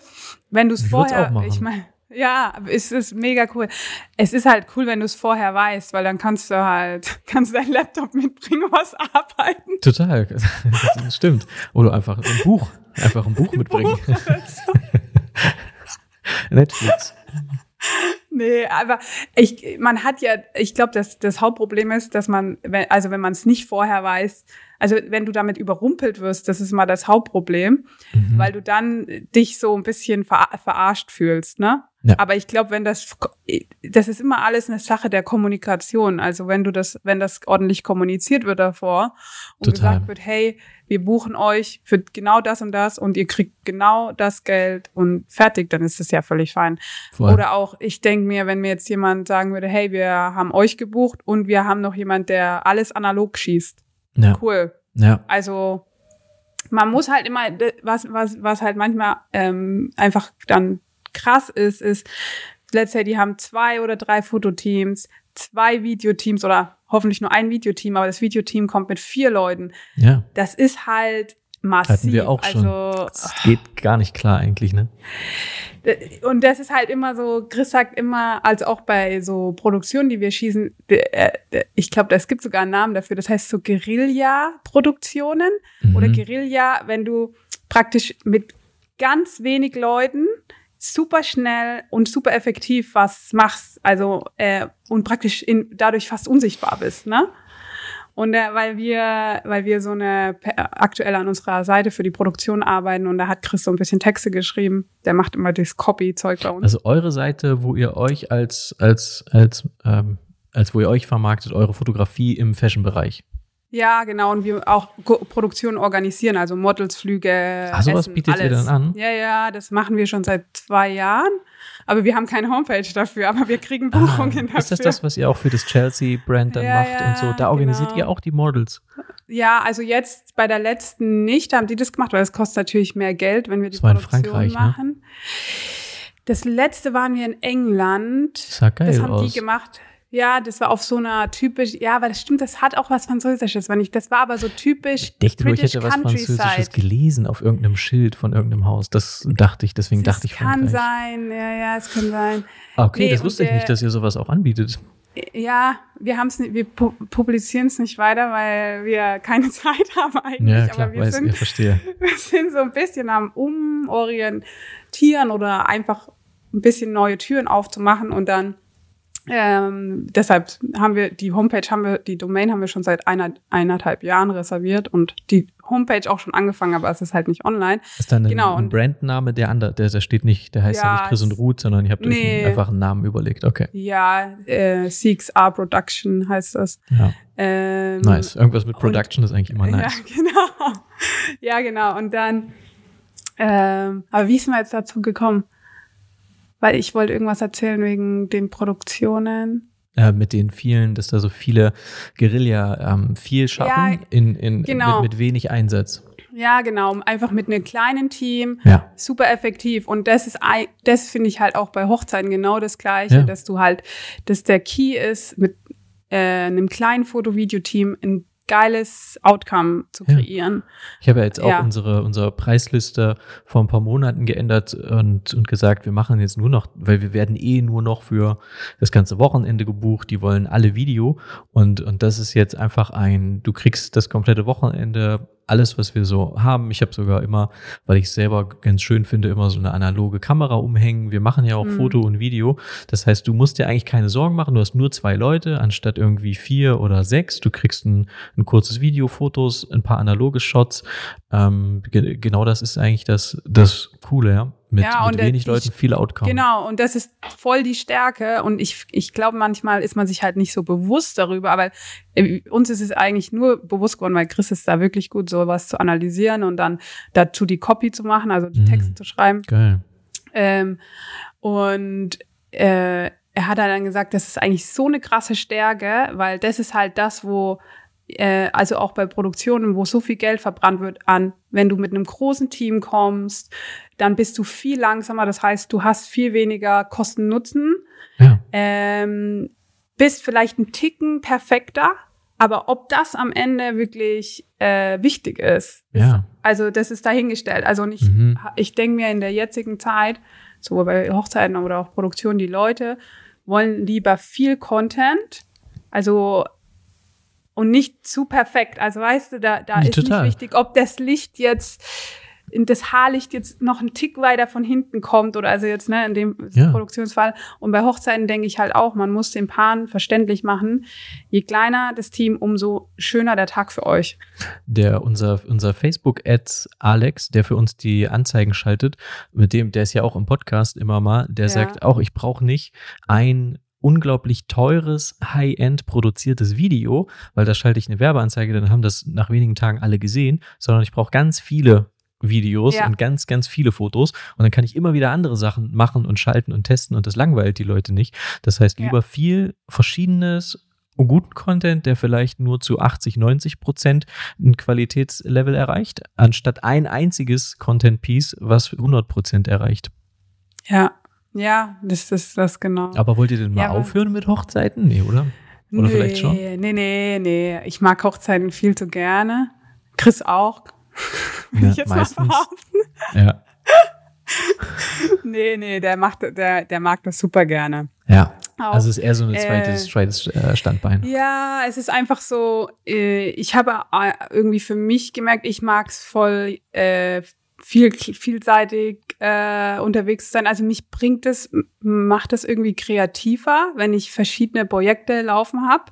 wenn du es vorher, ich meine, Ja, es ist mega cool. Es ist halt cool, wenn du es vorher weißt, weil dann kannst du halt, kannst du deinen Laptop mitbringen, was arbeiten. Total, das stimmt. Oder einfach ein Buch, einfach ein Buch mitbringen. Netflix. Nee, aber ich, man hat ja, ich glaube, dass das Hauptproblem ist, dass man, also wenn man es nicht vorher weiß, also wenn du damit überrumpelt wirst, das ist mal das Hauptproblem, mhm. weil du dann dich so ein bisschen ver verarscht fühlst, ne? Ja. Aber ich glaube, wenn das, das ist immer alles eine Sache der Kommunikation. Also wenn du das, wenn das ordentlich kommuniziert wird davor und Total. gesagt wird, hey, wir buchen euch für genau das und das und ihr kriegt genau das Geld und fertig, dann ist das ja völlig fein. Voll. Oder auch, ich denke mir, wenn mir jetzt jemand sagen würde, hey, wir haben euch gebucht und wir haben noch jemand, der alles analog schießt. Ja. Cool. Ja. Also man muss halt immer, was, was, was halt manchmal ähm, einfach dann krass ist, ist, let's say, die haben zwei oder drei Fototeams, zwei Videoteams oder hoffentlich nur ein Videoteam, aber das Videoteam kommt mit vier Leuten. Ja. Das ist halt massiv. Hatten wir auch schon. Also, das geht gar nicht klar eigentlich, ne? Und das ist halt immer so, Chris sagt immer, als auch bei so Produktionen, die wir schießen, ich glaube, es gibt sogar einen Namen dafür, das heißt so Guerilla-Produktionen mhm. oder Guerilla, wenn du praktisch mit ganz wenig Leuten super schnell und super effektiv was machst, also äh, und praktisch in, dadurch fast unsichtbar bist, ne? Und äh, weil wir, weil wir so eine aktuell an unserer Seite für die Produktion arbeiten und da hat Chris so ein bisschen Texte geschrieben. Der macht immer das Copy-Zeug bei uns. Also eure Seite, wo ihr euch als als als ähm, als wo ihr euch vermarktet, eure Fotografie im Fashion-Bereich. Ja, genau. Und wir auch Produktionen organisieren, also Models, Flüge. Ach, sowas Essen, bietet alles. ihr dann an? Ja, ja, das machen wir schon seit zwei Jahren. Aber wir haben keine Homepage dafür, aber wir kriegen ah, Buchungen ah, dafür. Ist das das, was ihr auch für das Chelsea-Brand dann ja, macht ja, und so? Da organisiert genau. ihr auch die Models? Ja, also jetzt bei der letzten nicht haben die das gemacht, weil das kostet natürlich mehr Geld, wenn wir die das war Produktion in Frankreich, ne? machen. Ne? Das letzte waren wir in England. Das sah geil Das haben aus. die gemacht. Ja, das war auf so einer typisch, ja, aber das stimmt, das hat auch was Französisches, wenn ich, das war aber so typisch. Ich dachte, British ich hätte was Französisches gelesen auf irgendeinem Schild von irgendeinem Haus. Das dachte ich, deswegen das dachte ich Frankreich. Kann sein, ja, ja, es kann sein. Okay, nee, das wusste ich nicht, dass ihr sowas auch anbietet. Ja, wir haben es, wir publizieren es nicht weiter, weil wir keine Zeit haben eigentlich. Ja, klar, aber wir weiß, sind, ich verstehe. Wir sind so ein bisschen am Umorientieren oder einfach ein bisschen neue Türen aufzumachen und dann ähm, deshalb haben wir die Homepage, haben wir, die Domain haben wir schon seit einer, eineinhalb Jahren reserviert und die Homepage auch schon angefangen, aber es ist halt nicht online. Ist dann genau, ein, Brandname, der andere, der, der steht nicht, der heißt ja, ja nicht Chris und Ruth, sondern ihr habt nee, euch einfach einen Namen überlegt, okay. Ja, äh, Seeks R Production heißt das. Ja. Ähm, nice. Irgendwas mit Production und, ist eigentlich immer nice. Ja, genau. Ja, genau. Und dann, ähm, aber wie sind wir jetzt dazu gekommen? Weil ich wollte irgendwas erzählen wegen den Produktionen. Äh, mit den vielen, dass da so viele Guerilla ähm, viel schaffen ja, in, in, genau. mit, mit wenig Einsatz. Ja, genau. Einfach mit einem kleinen Team. Ja. Super effektiv. Und das ist, das finde ich halt auch bei Hochzeiten genau das Gleiche, ja. dass du halt, dass der Key ist, mit äh, einem kleinen Foto-Video-Team ein geiles Outcome zu kreieren. Ja. Ich habe ja jetzt auch ja. unsere, unsere Preisliste vor ein paar Monaten geändert und, und gesagt, wir machen jetzt nur noch, weil wir werden eh nur noch für das ganze Wochenende gebucht, die wollen alle Video und, und das ist jetzt einfach ein, du kriegst das komplette Wochenende alles, was wir so haben. Ich habe sogar immer, weil ich es selber ganz schön finde, immer so eine analoge Kamera umhängen. Wir machen ja auch mhm. Foto und Video. Das heißt, du musst dir eigentlich keine Sorgen machen. Du hast nur zwei Leute anstatt irgendwie vier oder sechs. Du kriegst ein, ein kurzes Video, Fotos, ein paar analoge Shots. Ähm, genau das ist eigentlich das, das Coole, ja mit, ja, mit wenig Leuten ich, viele Outcome. Genau, und das ist voll die Stärke. Und ich, ich glaube, manchmal ist man sich halt nicht so bewusst darüber, aber äh, uns ist es eigentlich nur bewusst geworden, weil Chris ist da wirklich gut, sowas zu analysieren und dann dazu die Copy zu machen, also die mhm. Texte zu schreiben. Geil. Ähm, und äh, er hat dann gesagt, das ist eigentlich so eine krasse Stärke, weil das ist halt das, wo äh, also auch bei Produktionen, wo so viel Geld verbrannt wird an, wenn du mit einem großen Team kommst, dann bist du viel langsamer. Das heißt, du hast viel weniger Kosten-Nutzen. Ja. Ähm, bist vielleicht ein Ticken perfekter, aber ob das am Ende wirklich äh, wichtig ist, ja. also das ist dahingestellt. Also nicht, mhm. ich denke mir in der jetzigen Zeit, sowohl bei Hochzeiten oder auch Produktionen, die Leute wollen lieber viel Content, also und nicht zu perfekt. Also weißt du, da, da ist Total. nicht wichtig, ob das Licht jetzt das Haarlicht jetzt noch einen Tick weiter von hinten kommt oder also jetzt ne in dem ja. Produktionsfall und bei Hochzeiten denke ich halt auch, man muss den Paaren verständlich machen, je kleiner das Team, umso schöner der Tag für euch. Der unser unser Facebook Ads Alex, der für uns die Anzeigen schaltet, mit dem der ist ja auch im Podcast immer mal, der ja. sagt auch, ich brauche nicht ein unglaublich teures, high-end produziertes Video, weil da schalte ich eine Werbeanzeige, dann haben das nach wenigen Tagen alle gesehen, sondern ich brauche ganz viele Videos ja. und ganz, ganz viele Fotos. Und dann kann ich immer wieder andere Sachen machen und schalten und testen und das langweilt die Leute nicht. Das heißt, lieber ja. viel verschiedenes und guten Content, der vielleicht nur zu 80, 90 Prozent ein Qualitätslevel erreicht, anstatt ein einziges Content-Piece, was 100 Prozent erreicht. Ja, ja, das ist das genau. Aber wollt ihr denn mal ja, aufhören mit Hochzeiten? Nee, oder? Oder nee, vielleicht schon? Nee, nee, nee. Ich mag Hochzeiten viel zu gerne. Chris auch. ja, ich jetzt meistens. mal behaupten. Ja. nee, nee, der macht, der, der mag das super gerne. Ja. Auch, also es ist eher so ein zweites, äh, zweites äh, Standbein. Ja, es ist einfach so, äh, ich habe äh, irgendwie für mich gemerkt, ich mag es voll äh, viel, vielseitig äh, unterwegs zu sein. Also mich bringt es, macht es irgendwie kreativer, wenn ich verschiedene Projekte laufen habe.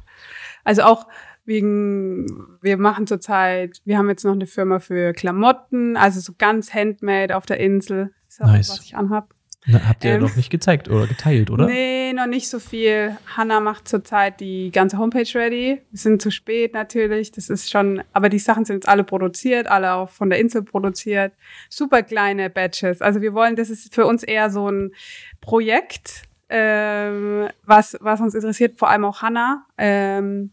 Also auch wegen, wir machen zurzeit, wir haben jetzt noch eine Firma für Klamotten, also so ganz handmade auf der Insel. Das ist auch, nice. was ich anhab. Na, habt ihr ähm, noch nicht gezeigt oder geteilt, oder? Nee, noch nicht so viel. Hanna macht zurzeit die ganze Homepage ready. Wir sind zu spät natürlich. Das ist schon, aber die Sachen sind jetzt alle produziert, alle auch von der Insel produziert. Super kleine Batches. Also wir wollen, das ist für uns eher so ein Projekt, ähm, was, was uns interessiert, vor allem auch Hanna. Ähm,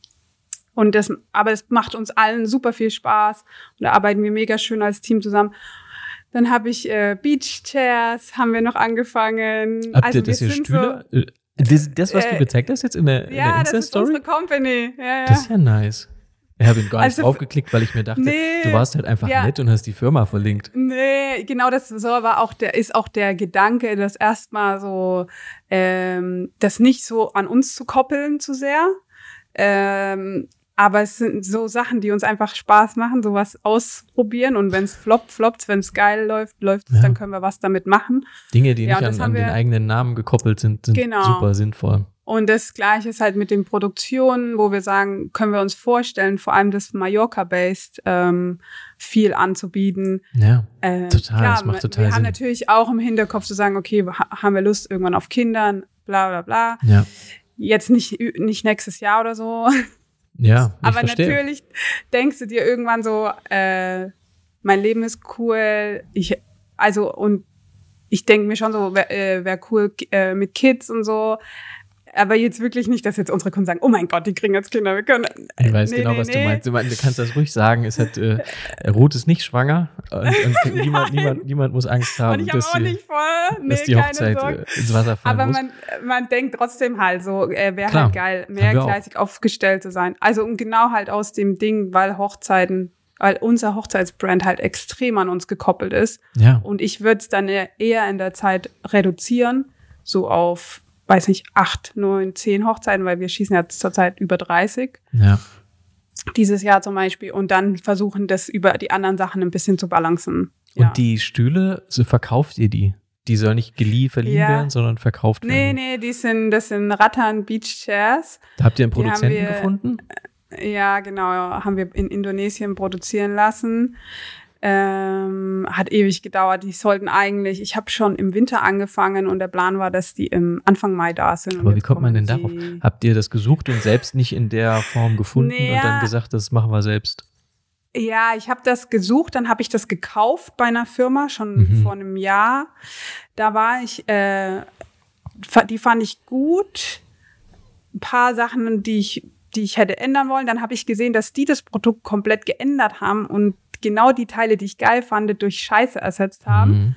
und das, aber es macht uns allen super viel Spaß. Und da arbeiten wir mega schön als Team zusammen. Dann habe ich äh, Beach Chairs, haben wir noch angefangen. Habt also ihr das hier Stühle? So, äh, das, das, was äh, du gezeigt hast jetzt in der, ja, der Insta-Story? Ja, das ist unsere Company. Ja, ja. Das ist ja nice. Ich habe ihn gar nicht also, draufgeklickt, weil ich mir dachte, nee, du warst halt einfach ja. nett und hast die Firma verlinkt. Nee, genau das so war auch der, ist auch der Gedanke, das erstmal so, ähm, das nicht so an uns zu koppeln zu sehr. Ähm, aber es sind so Sachen, die uns einfach Spaß machen, sowas ausprobieren. Und wenn es floppt, floppt Wenn es geil läuft, läuft es, ja. dann können wir was damit machen. Dinge, die ja, nicht an, an den eigenen Namen gekoppelt sind, sind genau. super sinnvoll. Und das Gleiche ist halt mit den Produktionen, wo wir sagen, können wir uns vorstellen, vor allem das Mallorca-based ähm, viel anzubieten. Ja, äh, total. Klar, das macht total wir Sinn. haben natürlich auch im Hinterkopf zu sagen, okay, haben wir Lust irgendwann auf Kindern, bla bla bla. Ja. Jetzt nicht, nicht nächstes Jahr oder so. Ja, ich aber verstehe. natürlich denkst du dir irgendwann so, äh, mein Leben ist cool, ich, also und ich denke mir schon so, wäre äh, wär cool äh, mit Kids und so aber jetzt wirklich nicht, dass jetzt unsere Kunden sagen, oh mein Gott, die kriegen jetzt Kinder, wir können. Ich weiß nee, genau, nee, was nee. du meinst. Du, meinst, du kannst das ruhig sagen. Es hat, äh, Ruth ist nicht schwanger und, und niemand, niemand, niemand muss Angst haben, dass, die, dass die Hochzeit Sorge. Äh, ins Wasser fallen Aber muss. man, man denkt trotzdem halt so, äh, wäre halt geil, mehrgleisig aufgestellt zu sein. Also und genau halt aus dem Ding, weil Hochzeiten weil unser Hochzeitsbrand halt extrem an uns gekoppelt ist. Ja. Und ich würde es dann eher in der Zeit reduzieren, so auf weiß nicht, acht, neun, zehn Hochzeiten, weil wir schießen ja zurzeit über 30. Ja. Dieses Jahr zum Beispiel. Und dann versuchen, das über die anderen Sachen ein bisschen zu balancen. Und ja. die Stühle, so verkauft ihr die? Die sollen nicht geliehen, verliehen ja. werden, sondern verkauft nee, werden. Nee, nee, die sind, das sind Rattan Beach Chairs. Da habt ihr einen Produzenten wir, gefunden? Ja, genau, haben wir in Indonesien produzieren lassen. Ähm, hat ewig gedauert. Die sollten eigentlich, ich habe schon im Winter angefangen und der Plan war, dass die im Anfang Mai da sind. Aber wie kommt man denn darauf? Habt ihr das gesucht und selbst nicht in der Form gefunden naja, und dann gesagt, das machen wir selbst? Ja, ich habe das gesucht, dann habe ich das gekauft bei einer Firma schon mhm. vor einem Jahr. Da war ich, äh, die fand ich gut. Ein paar Sachen, die ich die ich hätte ändern wollen. Dann habe ich gesehen, dass die das Produkt komplett geändert haben und genau die Teile, die ich geil fand, durch Scheiße ersetzt haben. Mhm.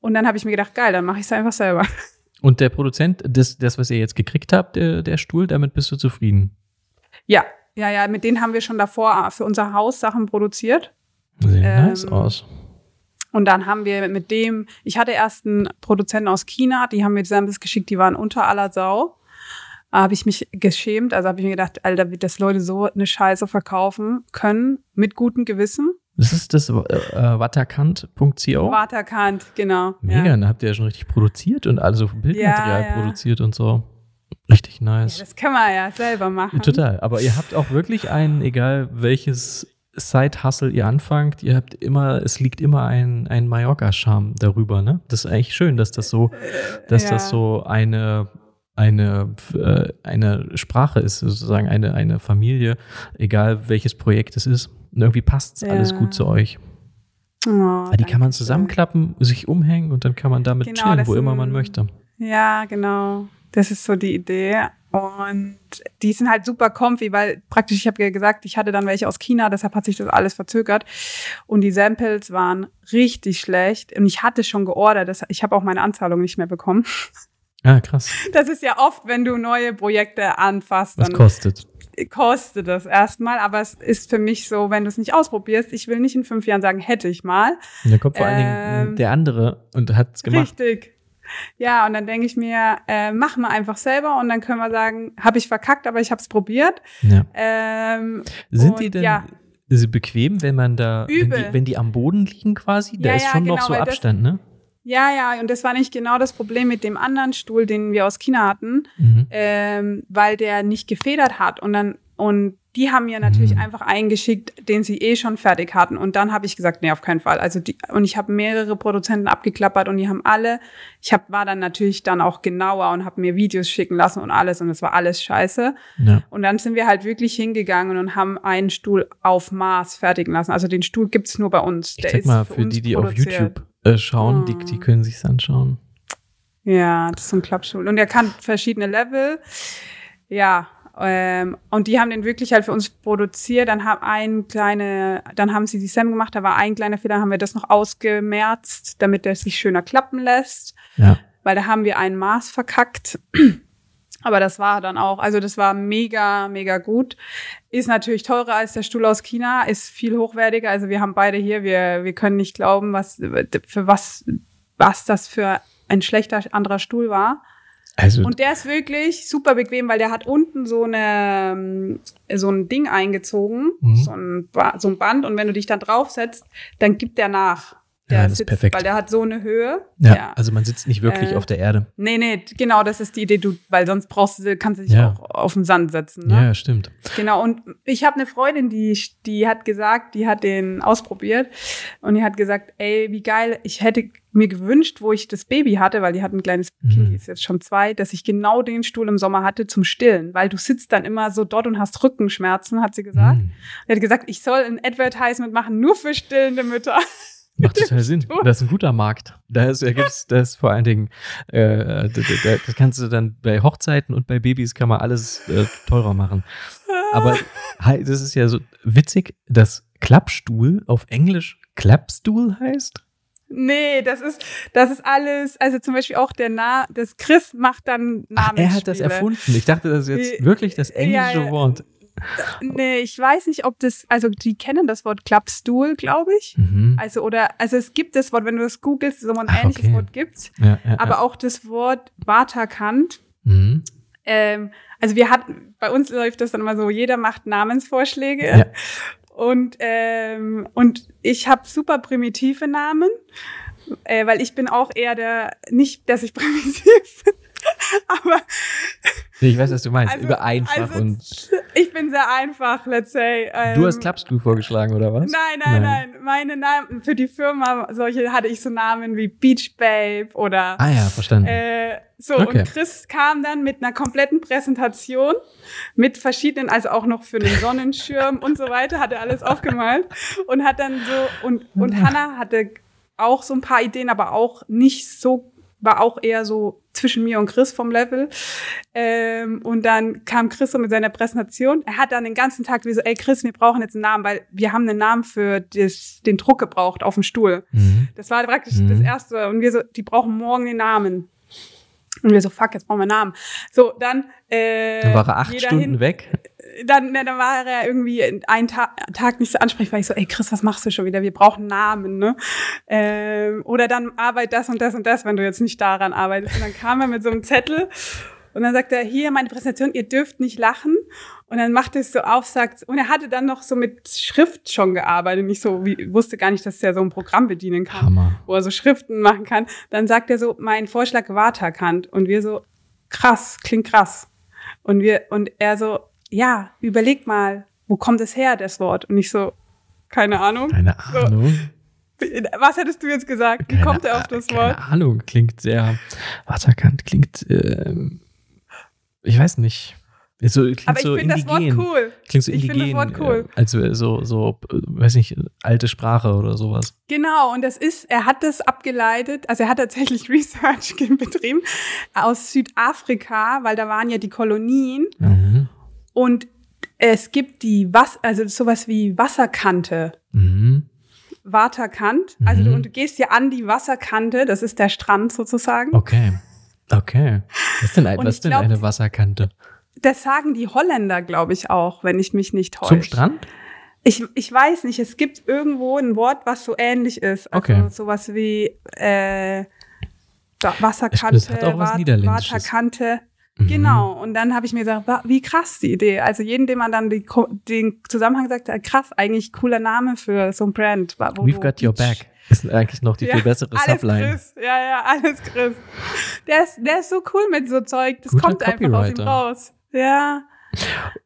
Und dann habe ich mir gedacht, geil, dann mache ich es einfach selber. Und der Produzent, das, das, was ihr jetzt gekriegt habt, der, der Stuhl, damit bist du zufrieden? Ja, ja, ja, mit denen haben wir schon davor für unser Haus Sachen produziert. Sieht ähm, nice aus. Und dann haben wir mit dem, ich hatte erst einen Produzenten aus China, die haben mir Samples geschickt, die waren unter aller Sau. Da habe ich mich geschämt, also habe ich mir gedacht, Alter, dass Leute so eine Scheiße verkaufen können, mit gutem Gewissen. Das ist das äh, waterkant.co? Waterkant, genau. Mega, ja. da habt ihr ja schon richtig produziert und also Bildmaterial ja, ja. produziert und so. Richtig nice. Ja, das kann man ja selber machen. Total. Aber ihr habt auch wirklich ein, egal welches Side-Hustle ihr anfangt, ihr habt immer, es liegt immer ein, ein Mallorca-Charme darüber, ne? Das ist eigentlich schön, dass das so, dass ja. das so eine, eine, äh, eine Sprache ist, sozusagen eine, eine Familie, egal welches Projekt es ist. Und irgendwie passt ja. alles gut zu euch. Oh, die kann man zusammenklappen, sich umhängen und dann kann man damit genau, chillen, wo immer man möchte. Ja, genau. Das ist so die Idee. Und die sind halt super comfy, weil praktisch, ich habe ja gesagt, ich hatte dann welche aus China, deshalb hat sich das alles verzögert. Und die Samples waren richtig schlecht. Und ich hatte schon geordert, das, ich habe auch meine Anzahlung nicht mehr bekommen. Ah, krass. Das ist ja oft, wenn du neue Projekte anfasst. Was kostet? Kostet das erstmal, aber es ist für mich so, wenn du es nicht ausprobierst, ich will nicht in fünf Jahren sagen, hätte ich mal. Und da kommt vor ähm, allen Dingen ähm, der andere und hat es gemacht. Richtig. Ja, und dann denke ich mir, äh, machen wir einfach selber und dann können wir sagen, habe ich verkackt, aber ich habe es probiert. Ja. Ähm, Sind und, die denn ja. bequem, wenn man da, wenn die, wenn die, am Boden liegen quasi? Da ja, ist schon genau, noch so Abstand, das, ne? Ja, ja, und das war nicht genau das Problem mit dem anderen Stuhl, den wir aus China hatten, mhm. ähm, weil der nicht gefedert hat. Und dann und die haben mir natürlich mhm. einfach eingeschickt, den sie eh schon fertig hatten. Und dann habe ich gesagt, nee, auf keinen Fall. Also die, und ich habe mehrere Produzenten abgeklappert und die haben alle, ich hab, war dann natürlich dann auch genauer und habe mir Videos schicken lassen und alles und es war alles scheiße. Ja. Und dann sind wir halt wirklich hingegangen und haben einen Stuhl auf Maß fertigen lassen. Also den Stuhl gibt's nur bei uns. Ich Der sag mal, für, für die, die auf YouTube äh, schauen, oh. die, die können sich's anschauen. Ja, das ist ein Klappstuhl. Und er kann verschiedene Level. Ja, ähm, und die haben den wirklich halt für uns produziert. Dann haben ein kleine, dann haben sie die Sam gemacht, da war ein kleiner Fehler, haben wir das noch ausgemerzt, damit der sich schöner klappen lässt. Ja. Weil da haben wir ein Maß verkackt. Aber das war dann auch, also das war mega, mega gut. Ist natürlich teurer als der Stuhl aus China, ist viel hochwertiger. Also wir haben beide hier, wir, wir können nicht glauben, was, für was, was das für ein schlechter anderer Stuhl war. Also und der ist wirklich super bequem, weil der hat unten so eine so ein Ding eingezogen, mhm. so, ein so ein Band und wenn du dich dann draufsetzt, dann gibt der nach. Der ja, das sitzt, ist perfekt. Weil der hat so eine Höhe. Ja, ja. also man sitzt nicht wirklich äh, auf der Erde. Nee, nee, genau, das ist die Idee, du, weil sonst brauchst du, kannst du dich ja. auch auf den Sand setzen. Ne? Ja, stimmt. Genau, und ich habe eine Freundin, die, die hat gesagt, die hat den ausprobiert und die hat gesagt, ey, wie geil, ich hätte mir gewünscht, wo ich das Baby hatte, weil die hat ein kleines mhm. Kind, die ist jetzt schon zwei, dass ich genau den Stuhl im Sommer hatte zum Stillen, weil du sitzt dann immer so dort und hast Rückenschmerzen, hat sie gesagt. Mhm. Die hat gesagt, ich soll ein Advertisement machen, nur für stillende Mütter. Macht total Sinn. Das ist ein guter Markt. Da ist, da gibt's, das vor allen Dingen, äh, da, da, das kannst du dann bei Hochzeiten und bei Babys kann man alles äh, teurer machen. Aber das ist ja so witzig, dass Klappstuhl auf Englisch Klappstuhl heißt. Nee, das ist, das ist alles, also zum Beispiel auch der Na, das Chris macht dann Namen. Er hat das erfunden. Ich dachte, das ist jetzt wirklich das englische ja, Wort. Nee, ich weiß nicht, ob das, also die kennen das Wort Klappstuhl, glaube ich. Mhm. Also, oder, also es gibt das Wort, wenn du das googelst, so ein Ach, ähnliches okay. Wort gibt's. Ja, ja, aber ja. auch das Wort Waterkant. Mhm. Ähm, also wir hatten, bei uns läuft das dann immer so, jeder macht Namensvorschläge. Und, ähm, und ich habe super primitive Namen, äh, weil ich bin auch eher der, nicht, dass ich primitiv bin, aber ich weiß, was du meinst. Also, Über einfach also, und. Ich bin sehr einfach, let's say. Ähm, du hast Klappstuhl vorgeschlagen, oder was? Nein, nein, nein, nein. Meine Namen für die Firma, solche hatte ich so Namen wie Beach Babe oder. Ah ja, verstanden. Äh, so, okay. und Chris kam dann mit einer kompletten Präsentation mit verschiedenen, also auch noch für den Sonnenschirm und so weiter, hat er alles aufgemalt und hat dann so, und, und Hannah hatte auch so ein paar Ideen, aber auch nicht so war auch eher so zwischen mir und Chris vom Level. Ähm, und dann kam Chris so mit seiner Präsentation. Er hat dann den ganzen Tag wie so, ey Chris, wir brauchen jetzt einen Namen, weil wir haben einen Namen für das, den Druck gebraucht auf dem Stuhl. Mhm. Das war praktisch mhm. das Erste. Und wir so, die brauchen morgen den Namen. Und wir so, fuck, jetzt brauchen wir einen Namen. So, dann, äh, dann war er acht Stunden hin, weg. Dann, ne, dann war er irgendwie einen Ta Tag nicht so ansprechbar. Ich so, ey Chris, was machst du schon wieder? Wir brauchen Namen, ne? Ähm, oder dann arbeit das und das und das, wenn du jetzt nicht daran arbeitest. Und dann kam er mit so einem Zettel und dann sagt er, hier meine Präsentation, ihr dürft nicht lachen. Und dann macht es so auf, sagt, und er hatte dann noch so mit Schrift schon gearbeitet, nicht so, wie, wusste gar nicht, dass er so ein Programm bedienen kann, Hammer. wo er so Schriften machen kann. Dann sagt er so, mein Vorschlag Waterkant. Und wir so, krass, klingt krass. Und wir, und er so, ja, überleg mal, wo kommt es her, das Wort? Und ich so, keine Ahnung. Keine Ahnung. So, was hättest du jetzt gesagt? Wie kommt er auf das Wort? Keine Ahnung, klingt sehr, Waterkant klingt, äh, ich weiß nicht. So, Aber ich so finde das Wort cool. Klingt so indigen. Ich finde das Wort cool. Also so, so, weiß nicht, alte Sprache oder sowas. Genau, und das ist, er hat das abgeleitet, also er hat tatsächlich Research betrieben aus Südafrika, weil da waren ja die Kolonien. Mhm. Und es gibt die Was, also sowas wie Wasserkante. Mhm. Waterkant. Also mhm. du, du gehst ja an die Wasserkante, das ist der Strand sozusagen. Okay. Okay. Was ist denn, ein, was denn glaub, eine Wasserkante? Das sagen die Holländer, glaube ich, auch, wenn ich mich nicht täusche. Zum Strand? Ich, ich weiß nicht, es gibt irgendwo ein Wort, was so ähnlich ist. Also okay. sowas wie äh, Wasserkante, das hat auch was Niederländisches. Waterkante. Mhm. Genau. Und dann habe ich mir gesagt, wie krass die Idee. Also jeden, dem man dann die, den Zusammenhang sagt, krass, eigentlich cooler Name für so ein Brand. We've got your back. Ist eigentlich noch die ja, viel bessere alles Subline. Chris. Ja, ja, alles Chris. Der ist, der ist so cool mit so Zeug. Das Guter kommt einfach aus ihm raus. Ja.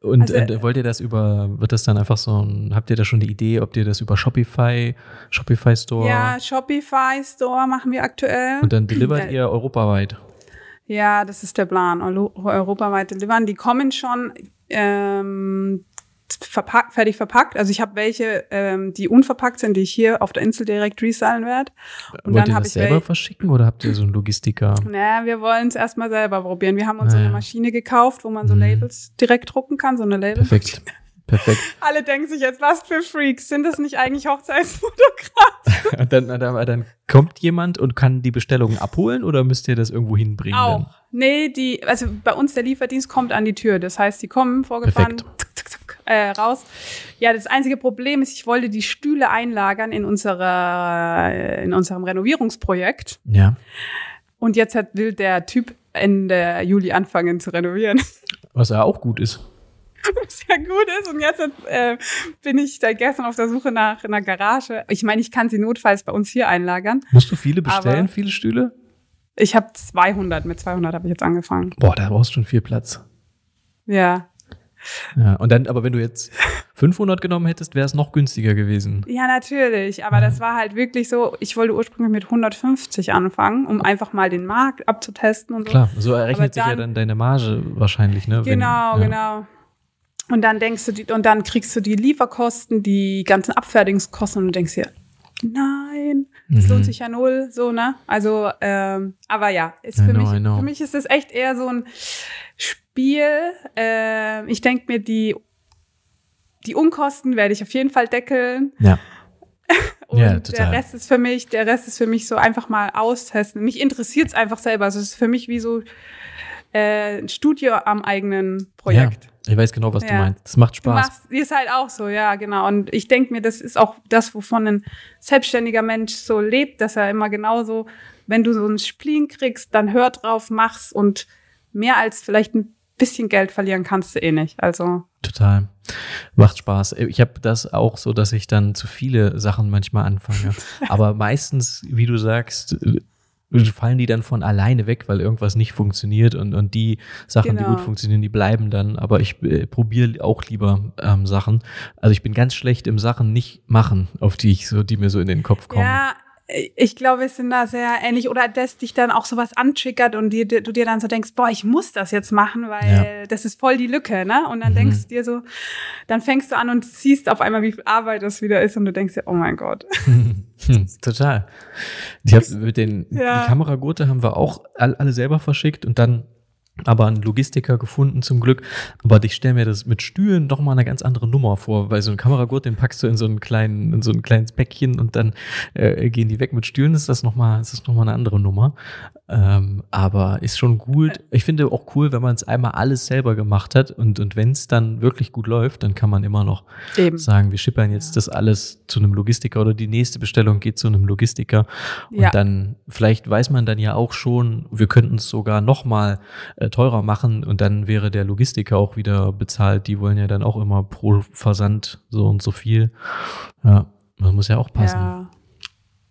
Und, also, und, wollt ihr das über, wird das dann einfach so, habt ihr da schon eine Idee, ob ihr das über Shopify, Shopify Store? Ja, Shopify Store machen wir aktuell. Und dann delivert ihr europaweit? Ja, das ist der Plan. Europaweit delivern. Die kommen schon ähm, verpack, fertig verpackt. Also ich habe welche, ähm, die unverpackt sind, die ich hier auf der Insel direkt resellen werde. Und Wollt dann habe ich selber verschicken oder habt ihr so einen Logistiker? Naja, wir wollen es erstmal selber probieren. Wir haben uns naja. eine Maschine gekauft, wo man so mhm. Labels direkt drucken kann, so eine Label. Perfekt. Perfekt. Alle denken sich jetzt, was für Freaks, sind das nicht eigentlich Hochzeitsfotografen? dann, dann, dann kommt jemand und kann die Bestellungen abholen oder müsst ihr das irgendwo hinbringen? Auch. Dann? Nee, die, also bei uns der Lieferdienst kommt an die Tür. Das heißt, die kommen vorgefahren, Perfekt äh, raus. Ja, das einzige Problem ist, ich wollte die Stühle einlagern in unserer, äh, in unserem Renovierungsprojekt. Ja. Und jetzt hat, will der Typ Ende Juli anfangen zu renovieren. Was ja auch gut ist. Was ja gut ist. Und jetzt äh, bin ich seit gestern auf der Suche nach einer Garage. Ich meine, ich kann sie notfalls bei uns hier einlagern. Musst du viele bestellen, viele Stühle? Ich habe 200. Mit 200 habe ich jetzt angefangen. Boah, da brauchst du schon viel Platz. Ja. Ja, und dann, aber wenn du jetzt 500 genommen hättest, wäre es noch günstiger gewesen. Ja, natürlich. Aber ja. das war halt wirklich so, ich wollte ursprünglich mit 150 anfangen, um einfach mal den Markt abzutesten und so. Klar, so errechnet sich ja dann deine Marge wahrscheinlich, ne? Genau, wenn, ja. genau. Und dann denkst du, die, und dann kriegst du die Lieferkosten, die ganzen Abfertigungskosten und du denkst dir, nein, das mhm. lohnt sich ja null, so, ne? Also, ähm, aber ja, ist für, know, mich, für mich ist es echt eher so ein Spiel. Äh, ich denke mir, die, die Unkosten werde ich auf jeden Fall deckeln. Ja. Und ja, der Rest ist für mich, der Rest ist für mich so einfach mal austesten. Mich interessiert es einfach selber. Also es ist für mich wie so äh, ein Studio am eigenen Projekt. Ja. Ich weiß genau, was ja. du meinst. Das macht Spaß. Du machst, ist halt auch so, ja, genau. Und ich denke mir, das ist auch das, wovon ein selbstständiger Mensch so lebt, dass er immer genauso, wenn du so ein Spleen kriegst, dann hör drauf, mach's und mehr als vielleicht ein bisschen Geld verlieren kannst du eh nicht. Also. Total. Macht Spaß. Ich habe das auch so, dass ich dann zu viele Sachen manchmal anfange. Aber meistens, wie du sagst, fallen die dann von alleine weg, weil irgendwas nicht funktioniert und, und die Sachen, genau. die gut genau. funktionieren, die bleiben dann. Aber ich äh, probiere auch lieber ähm, Sachen. Also ich bin ganz schlecht im Sachen nicht machen, auf die ich so, die mir so in den Kopf kommen. Ja, ich glaube, wir sind da sehr ähnlich. Oder dass dich dann auch sowas antriggert und dir, du dir dann so denkst, boah, ich muss das jetzt machen, weil ja. das ist voll die Lücke, ne? Und dann mhm. denkst du dir so, dann fängst du an und siehst auf einmal, wie viel Arbeit das wieder ist und du denkst dir, oh mein Gott. Total. Ich hab mit den ja. die Kameragurte haben wir auch alle selber verschickt und dann aber einen Logistiker gefunden zum Glück. Aber ich stelle mir das mit Stühlen doch mal eine ganz andere Nummer vor, weil so ein Kameragurt, den packst du in so einen kleinen, in so ein kleines Päckchen und dann äh, gehen die weg. Mit Stühlen ist das nochmal, ist das noch mal eine andere Nummer. Ähm, aber ist schon gut. Ich finde auch cool, wenn man es einmal alles selber gemacht hat und, und wenn es dann wirklich gut läuft, dann kann man immer noch Eben. sagen, wir schippern jetzt ja. das alles zu einem Logistiker oder die nächste Bestellung geht zu einem Logistiker. Und ja. dann, vielleicht weiß man dann ja auch schon, wir könnten es sogar nochmal teurer machen und dann wäre der Logistiker auch wieder bezahlt. Die wollen ja dann auch immer pro Versand so und so viel. Ja, das muss ja auch passen. Ja.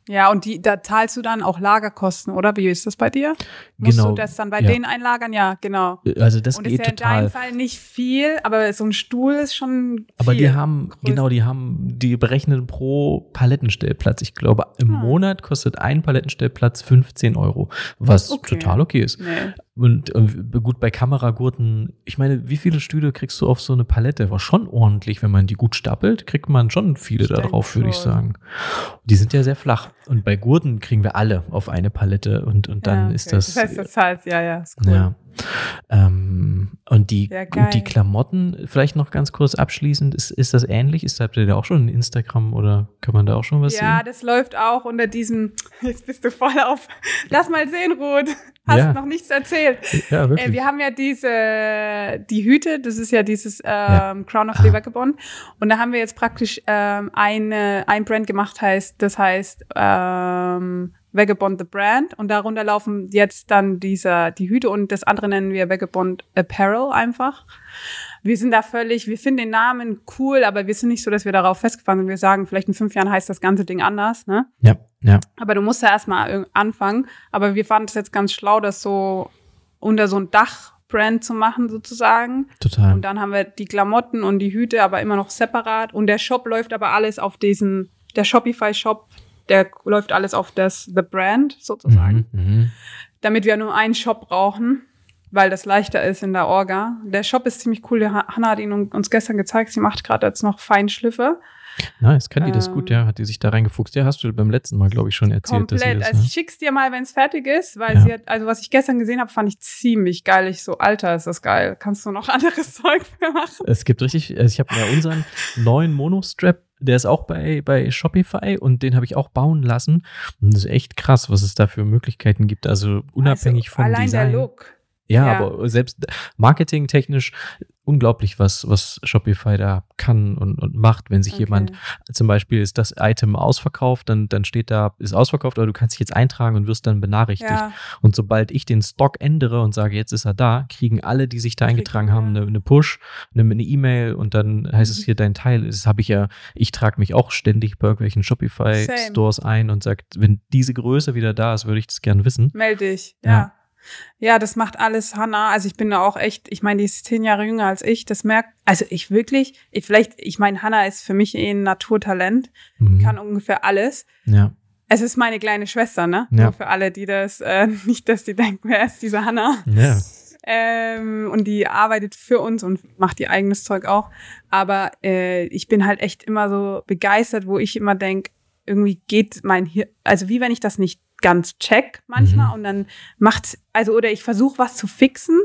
Ja, und die, da zahlst du dann auch Lagerkosten, oder? Wie ist das bei dir? Musst genau. du das dann bei ja. denen einlagern? Ja, genau. Also das und geht ist ja total. in deinem Fall nicht viel, aber so ein Stuhl ist schon viel. Aber die haben, größer. genau, die haben, die berechnen pro Palettenstellplatz. Ich glaube, im hm. Monat kostet ein Palettenstellplatz 15 Euro, was okay. total okay ist. Nee. Und, und, gut, bei Kameragurten, ich meine, wie viele Stühle kriegst du auf so eine Palette? War schon ordentlich, wenn man die gut stapelt, kriegt man schon viele da drauf, würde ich sagen. Die sind ja sehr flach. Und bei Gurten kriegen wir alle auf eine Palette und, und dann ja, okay. ist das. Das heißt, das heißt, ja, ja, ist cool. Ja. Ähm, und die, ja, und die Klamotten, vielleicht noch ganz kurz abschließend, ist, ist das ähnlich? Ist, habt ihr da auch schon ein Instagram oder kann man da auch schon was ja, sehen? Ja, das läuft auch unter diesem, jetzt bist du voll auf, lass mal sehen, Ruth. Hast ja. noch nichts erzählt. Ja, wirklich. Äh, wir haben ja diese, die Hüte, das ist ja dieses ähm. Crown of Levergebon. Und da haben wir jetzt praktisch ähm, eine, ein Brand gemacht, heißt, das heißt ähm, Vagabond the Brand und darunter laufen jetzt dann dieser, die Hüte und das andere nennen wir Vagabond Apparel einfach. Wir sind da völlig, wir finden den Namen cool, aber wir sind nicht so, dass wir darauf festgefahren sind. Wir sagen, vielleicht in fünf Jahren heißt das ganze Ding anders, ne? Ja, ja. Aber du musst ja erstmal anfangen. Aber wir fanden es jetzt ganz schlau, das so unter so ein Dach Brand zu machen sozusagen. Total. Und dann haben wir die Klamotten und die Hüte aber immer noch separat und der Shop läuft aber alles auf diesen der Shopify Shop der läuft alles auf das The Brand sozusagen. Mhm, mhm, damit wir nur einen Shop brauchen, weil das leichter ist in der Orga. Der Shop ist ziemlich cool. Der Hanna hat ihn uns gestern gezeigt. Sie macht gerade jetzt noch Feinschliffe. Nice, kann die ähm, das gut, ja? Hat die sich da reingefuchst? Ja, hast du beim letzten Mal, glaube ich, schon erzählt. Komplett. Dass das, also ich schick's dir mal, wenn es fertig ist, weil ja. sie hat, also was ich gestern gesehen habe, fand ich ziemlich geil. Ich so, Alter, ist das geil. Kannst du noch anderes Zeug für machen? Es gibt richtig, also ich habe ja unseren neuen Monostrap der ist auch bei, bei Shopify und den habe ich auch bauen lassen. Und das ist echt krass, was es da für Möglichkeiten gibt. Also unabhängig also, vom allein Design. Allein der Look. Ja, ja, aber selbst marketingtechnisch unglaublich, was, was Shopify da kann und, und macht. Wenn sich okay. jemand, zum Beispiel ist das Item ausverkauft, dann, dann steht da, ist ausverkauft, aber du kannst dich jetzt eintragen und wirst dann benachrichtigt. Ja. Und sobald ich den Stock ändere und sage, jetzt ist er da, kriegen alle, die sich da eingetragen haben, eine, eine Push, eine E-Mail und dann heißt mhm. es hier dein Teil. Das habe ich ja, ich trage mich auch ständig bei irgendwelchen Shopify-Stores ein und sage, wenn diese Größe wieder da ist, würde ich das gerne wissen. Melde dich, ja. ja. Ja, das macht alles Hannah. Also ich bin da auch echt, ich meine, die ist zehn Jahre jünger als ich. Das merkt, also ich wirklich, ich vielleicht, ich meine, Hannah ist für mich eh ein Naturtalent, mhm. kann ungefähr alles. Ja. Es ist meine kleine Schwester, ne? Ja. Nur für alle, die das, äh, nicht, dass die denken, wer ist diese Hannah? Ja. Ähm, und die arbeitet für uns und macht ihr eigenes Zeug auch. Aber äh, ich bin halt echt immer so begeistert, wo ich immer denk, irgendwie geht mein Hirn, also wie wenn ich das nicht ganz check manchmal mhm. und dann macht, also oder ich versuche was zu fixen,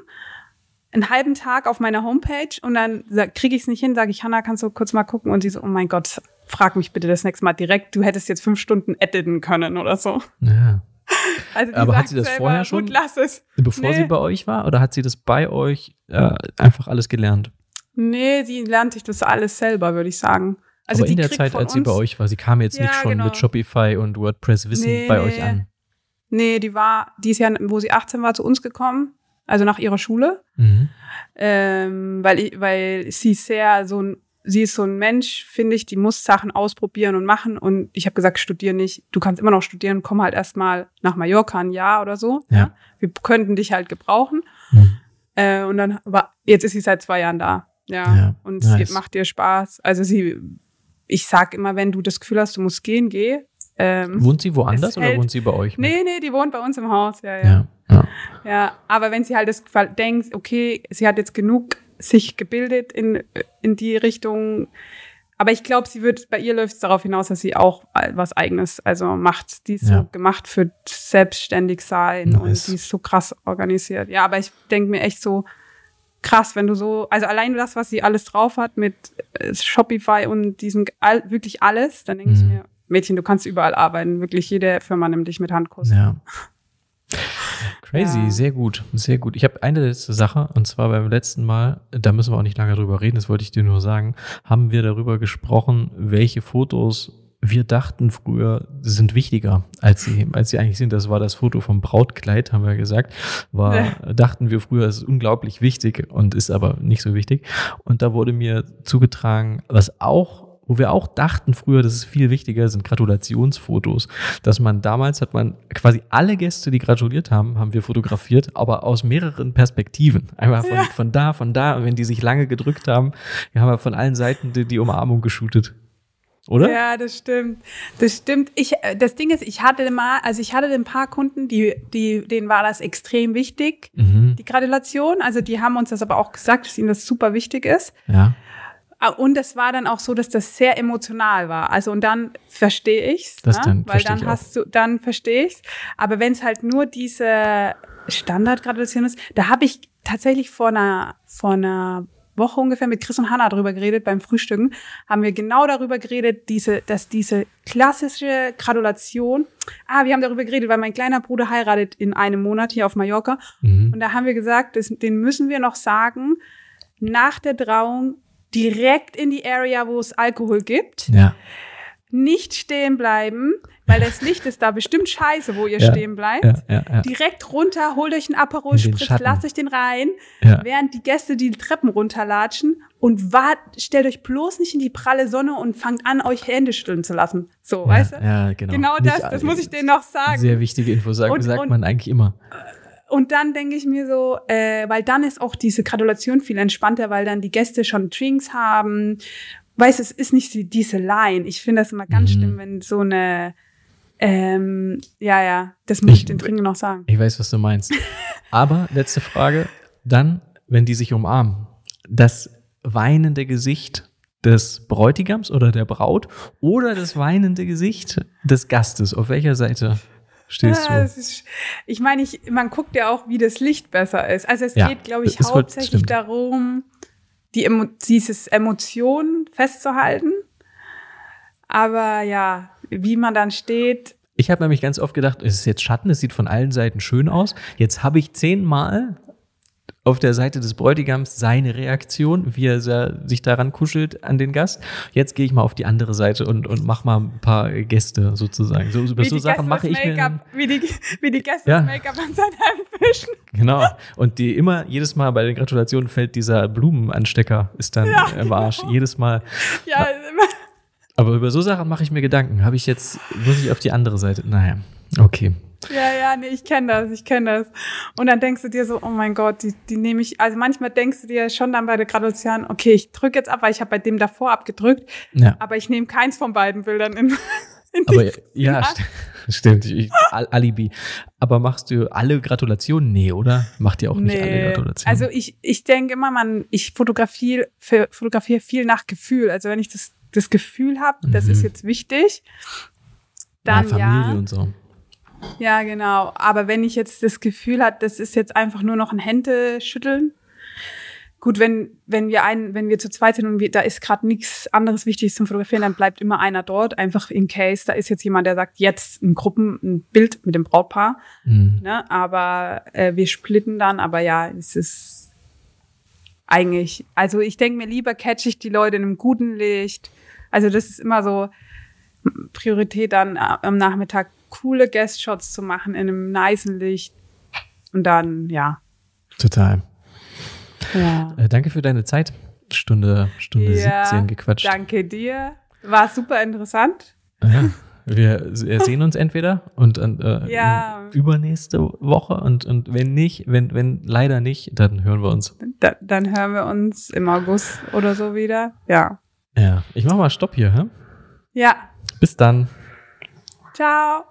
einen halben Tag auf meiner Homepage und dann kriege ich es nicht hin, sage ich, Hanna, kannst du kurz mal gucken? Und sie so, oh mein Gott, frag mich bitte das nächste Mal direkt, du hättest jetzt fünf Stunden editen können oder so. Ja. Also Aber hat sie das selber, vorher schon, gut, lass es. bevor nee. sie bei euch war, oder hat sie das bei euch äh, einfach alles gelernt? Nee, sie lernt sich das alles selber, würde ich sagen. Also Aber in der Zeit, als sie bei euch war, sie kam jetzt ja, nicht schon genau. mit Shopify und WordPress Wissen nee, bei nee. euch an. Nee, die war, die ist ja, wo sie 18 war, zu uns gekommen, also nach ihrer Schule. Mhm. Ähm, weil, ich, weil sie sehr so ein, sie ist so ein Mensch, finde ich, die muss Sachen ausprobieren und machen. Und ich habe gesagt, studier nicht. Du kannst immer noch studieren, komm halt erstmal nach Mallorca ein Jahr oder so. Ja. ja? Wir könnten dich halt gebrauchen. Mhm. Äh, und dann war, jetzt ist sie seit zwei Jahren da. Ja. ja und nice. es macht dir Spaß. Also sie ich sag immer, wenn du das Gefühl hast, du musst gehen, geh. Ähm, wohnt sie woanders oder wohnt sie bei euch? Mit? Nee, nee, die wohnt bei uns im Haus, ja, ja. Ja, ja. ja aber wenn sie halt das denkt, okay, sie hat jetzt genug sich gebildet in, in die Richtung, aber ich glaube, sie wird, bei ihr läuft es darauf hinaus, dass sie auch was Eigenes, also macht. Die ist ja. so gemacht für selbstständig sein nice. und die ist so krass organisiert. Ja, aber ich denke mir echt so, krass, wenn du so, also allein das, was sie alles drauf hat mit äh, Shopify und diesem all, wirklich alles, dann denke mhm. ich mir, Mädchen, du kannst überall arbeiten. Wirklich jede Firma nimmt dich mit Handkuss. Ja. Crazy, ja. sehr gut, sehr gut. Ich habe eine letzte Sache, und zwar beim letzten Mal, da müssen wir auch nicht lange drüber reden, das wollte ich dir nur sagen, haben wir darüber gesprochen, welche Fotos wir dachten früher sind wichtiger, als sie, als sie eigentlich sind. Das war das Foto vom Brautkleid, haben wir gesagt. War, ja. dachten wir früher, es ist unglaublich wichtig und ist aber nicht so wichtig. Und da wurde mir zugetragen, was auch wo wir auch dachten früher, das ist viel wichtiger, sind Gratulationsfotos. Dass man damals hat man quasi alle Gäste, die gratuliert haben, haben wir fotografiert, aber aus mehreren Perspektiven. Einmal von, ja. von da, von da. Und wenn die sich lange gedrückt haben, wir haben von allen Seiten die, die Umarmung geshootet. Oder? Ja, das stimmt. Das stimmt. Ich, äh, das Ding ist, ich hatte mal, also ich hatte ein paar Kunden, die, die, denen war das extrem wichtig, mhm. die Gratulation. Also die haben uns das aber auch gesagt, dass ihnen das super wichtig ist. Ja. Ah, und es war dann auch so, dass das sehr emotional war. Also und dann verstehe ich's, das ne? dann weil dann hast du, dann verstehe ich's. Aber wenn es halt nur diese Standardgratulation ist, da habe ich tatsächlich vor einer vor einer Woche ungefähr mit Chris und Hannah darüber geredet beim Frühstücken, haben wir genau darüber geredet, diese, dass diese klassische Gratulation, ah, wir haben darüber geredet, weil mein kleiner Bruder heiratet in einem Monat hier auf Mallorca. Mhm. Und da haben wir gesagt, das, den müssen wir noch sagen, nach der Trauung direkt in die Area, wo es Alkohol gibt. Ja. Nicht stehen bleiben, weil das Licht ist da bestimmt scheiße, wo ihr ja, stehen bleibt. Ja, ja, Direkt runter, holt euch einen Aperol Spritz, lasst euch den rein, während die Gäste die Treppen runterlatschen und wart, stellt euch bloß nicht in die pralle Sonne und fangt an, euch Hände schütteln zu lassen. So, weißt du? Ja, genau. Genau das, das muss ich denen noch sagen. Sehr wichtige Info, sagt, und, sagt und, man eigentlich immer. Und dann denke ich mir so, äh, weil dann ist auch diese Gratulation viel entspannter, weil dann die Gäste schon Drinks haben. Weißt, es ist nicht die, diese Line. Ich finde das immer ganz mhm. schlimm, wenn so eine ähm, ja, ja, das muss ich, ich den Trinken noch sagen. Ich weiß, was du meinst. Aber letzte Frage, dann, wenn die sich umarmen, das weinende Gesicht des Bräutigams oder der Braut oder das weinende Gesicht des Gastes, auf welcher Seite? stehst ja, du? Ist, ich meine, ich, man guckt ja auch, wie das Licht besser ist. Also es ja, geht, glaube ich, hauptsächlich wird, darum, die Emo dieses Emotion festzuhalten. Aber ja, wie man dann steht. Ich habe nämlich ganz oft gedacht, es ist jetzt Schatten, es sieht von allen Seiten schön aus. Jetzt habe ich zehnmal auf der Seite des Bräutigams seine Reaktion, wie er sich daran kuschelt an den Gast. Jetzt gehe ich mal auf die andere Seite und, und mach mal ein paar Gäste sozusagen. So, über so Sachen mache ich mir. Wie die, wie die Gäste ja. das Make-up an seinen fischen. Genau. Und die immer, jedes Mal bei den Gratulationen fällt dieser Blumenanstecker, ist dann ja, im Arsch. Genau. Jedes Mal. Ja. Aber über so Sachen mache ich mir Gedanken. Habe ich jetzt, muss ich auf die andere Seite? Naja, okay. Ja, ja, nee, ich kenne das, ich kenne das. Und dann denkst du dir so, oh mein Gott, die, die nehme ich, also manchmal denkst du dir schon dann bei der Gratulation, okay, ich drücke jetzt ab, weil ich habe bei dem davor abgedrückt, ja. aber ich nehme keins von beiden Bildern in, in Aber ja, st stimmt, ich, Alibi. Aber machst du alle Gratulationen? Nee, oder? Macht ihr auch nicht nee. alle Gratulationen? Also ich, ich denke immer, man, ich fotografiere, fotografiere viel nach Gefühl. Also wenn ich das, das Gefühl habe, das mhm. ist jetzt wichtig, dann ja. Familie ja. und so. Ja, genau. Aber wenn ich jetzt das Gefühl habe, das ist jetzt einfach nur noch ein Händeschütteln. Gut, wenn, wenn wir ein, wenn wir zu zweit sind und wir, da ist gerade nichts anderes Wichtiges zum Fotografieren, dann bleibt immer einer dort, einfach in case. Da ist jetzt jemand, der sagt, jetzt in Gruppen ein Bild mit dem Brautpaar. Mhm. Ne? Aber äh, wir splitten dann, aber ja, es ist eigentlich, also ich denke mir lieber catch ich die Leute in einem guten Licht. Also das ist immer so Priorität dann äh, am Nachmittag coole Guest-Shots zu machen in einem niceen Licht. Und dann, ja. Total. Ja. Äh, danke für deine Zeit. Stunde, Stunde ja, 17 gequatscht. Danke dir. War super interessant. Ja. Wir sehen uns entweder und äh, ja. übernächste Woche und, und wenn nicht, wenn, wenn leider nicht, dann hören wir uns. Da, dann hören wir uns im August oder so wieder. Ja. Ja. Ich mach mal Stopp hier, hä? Ja. Bis dann. Ciao.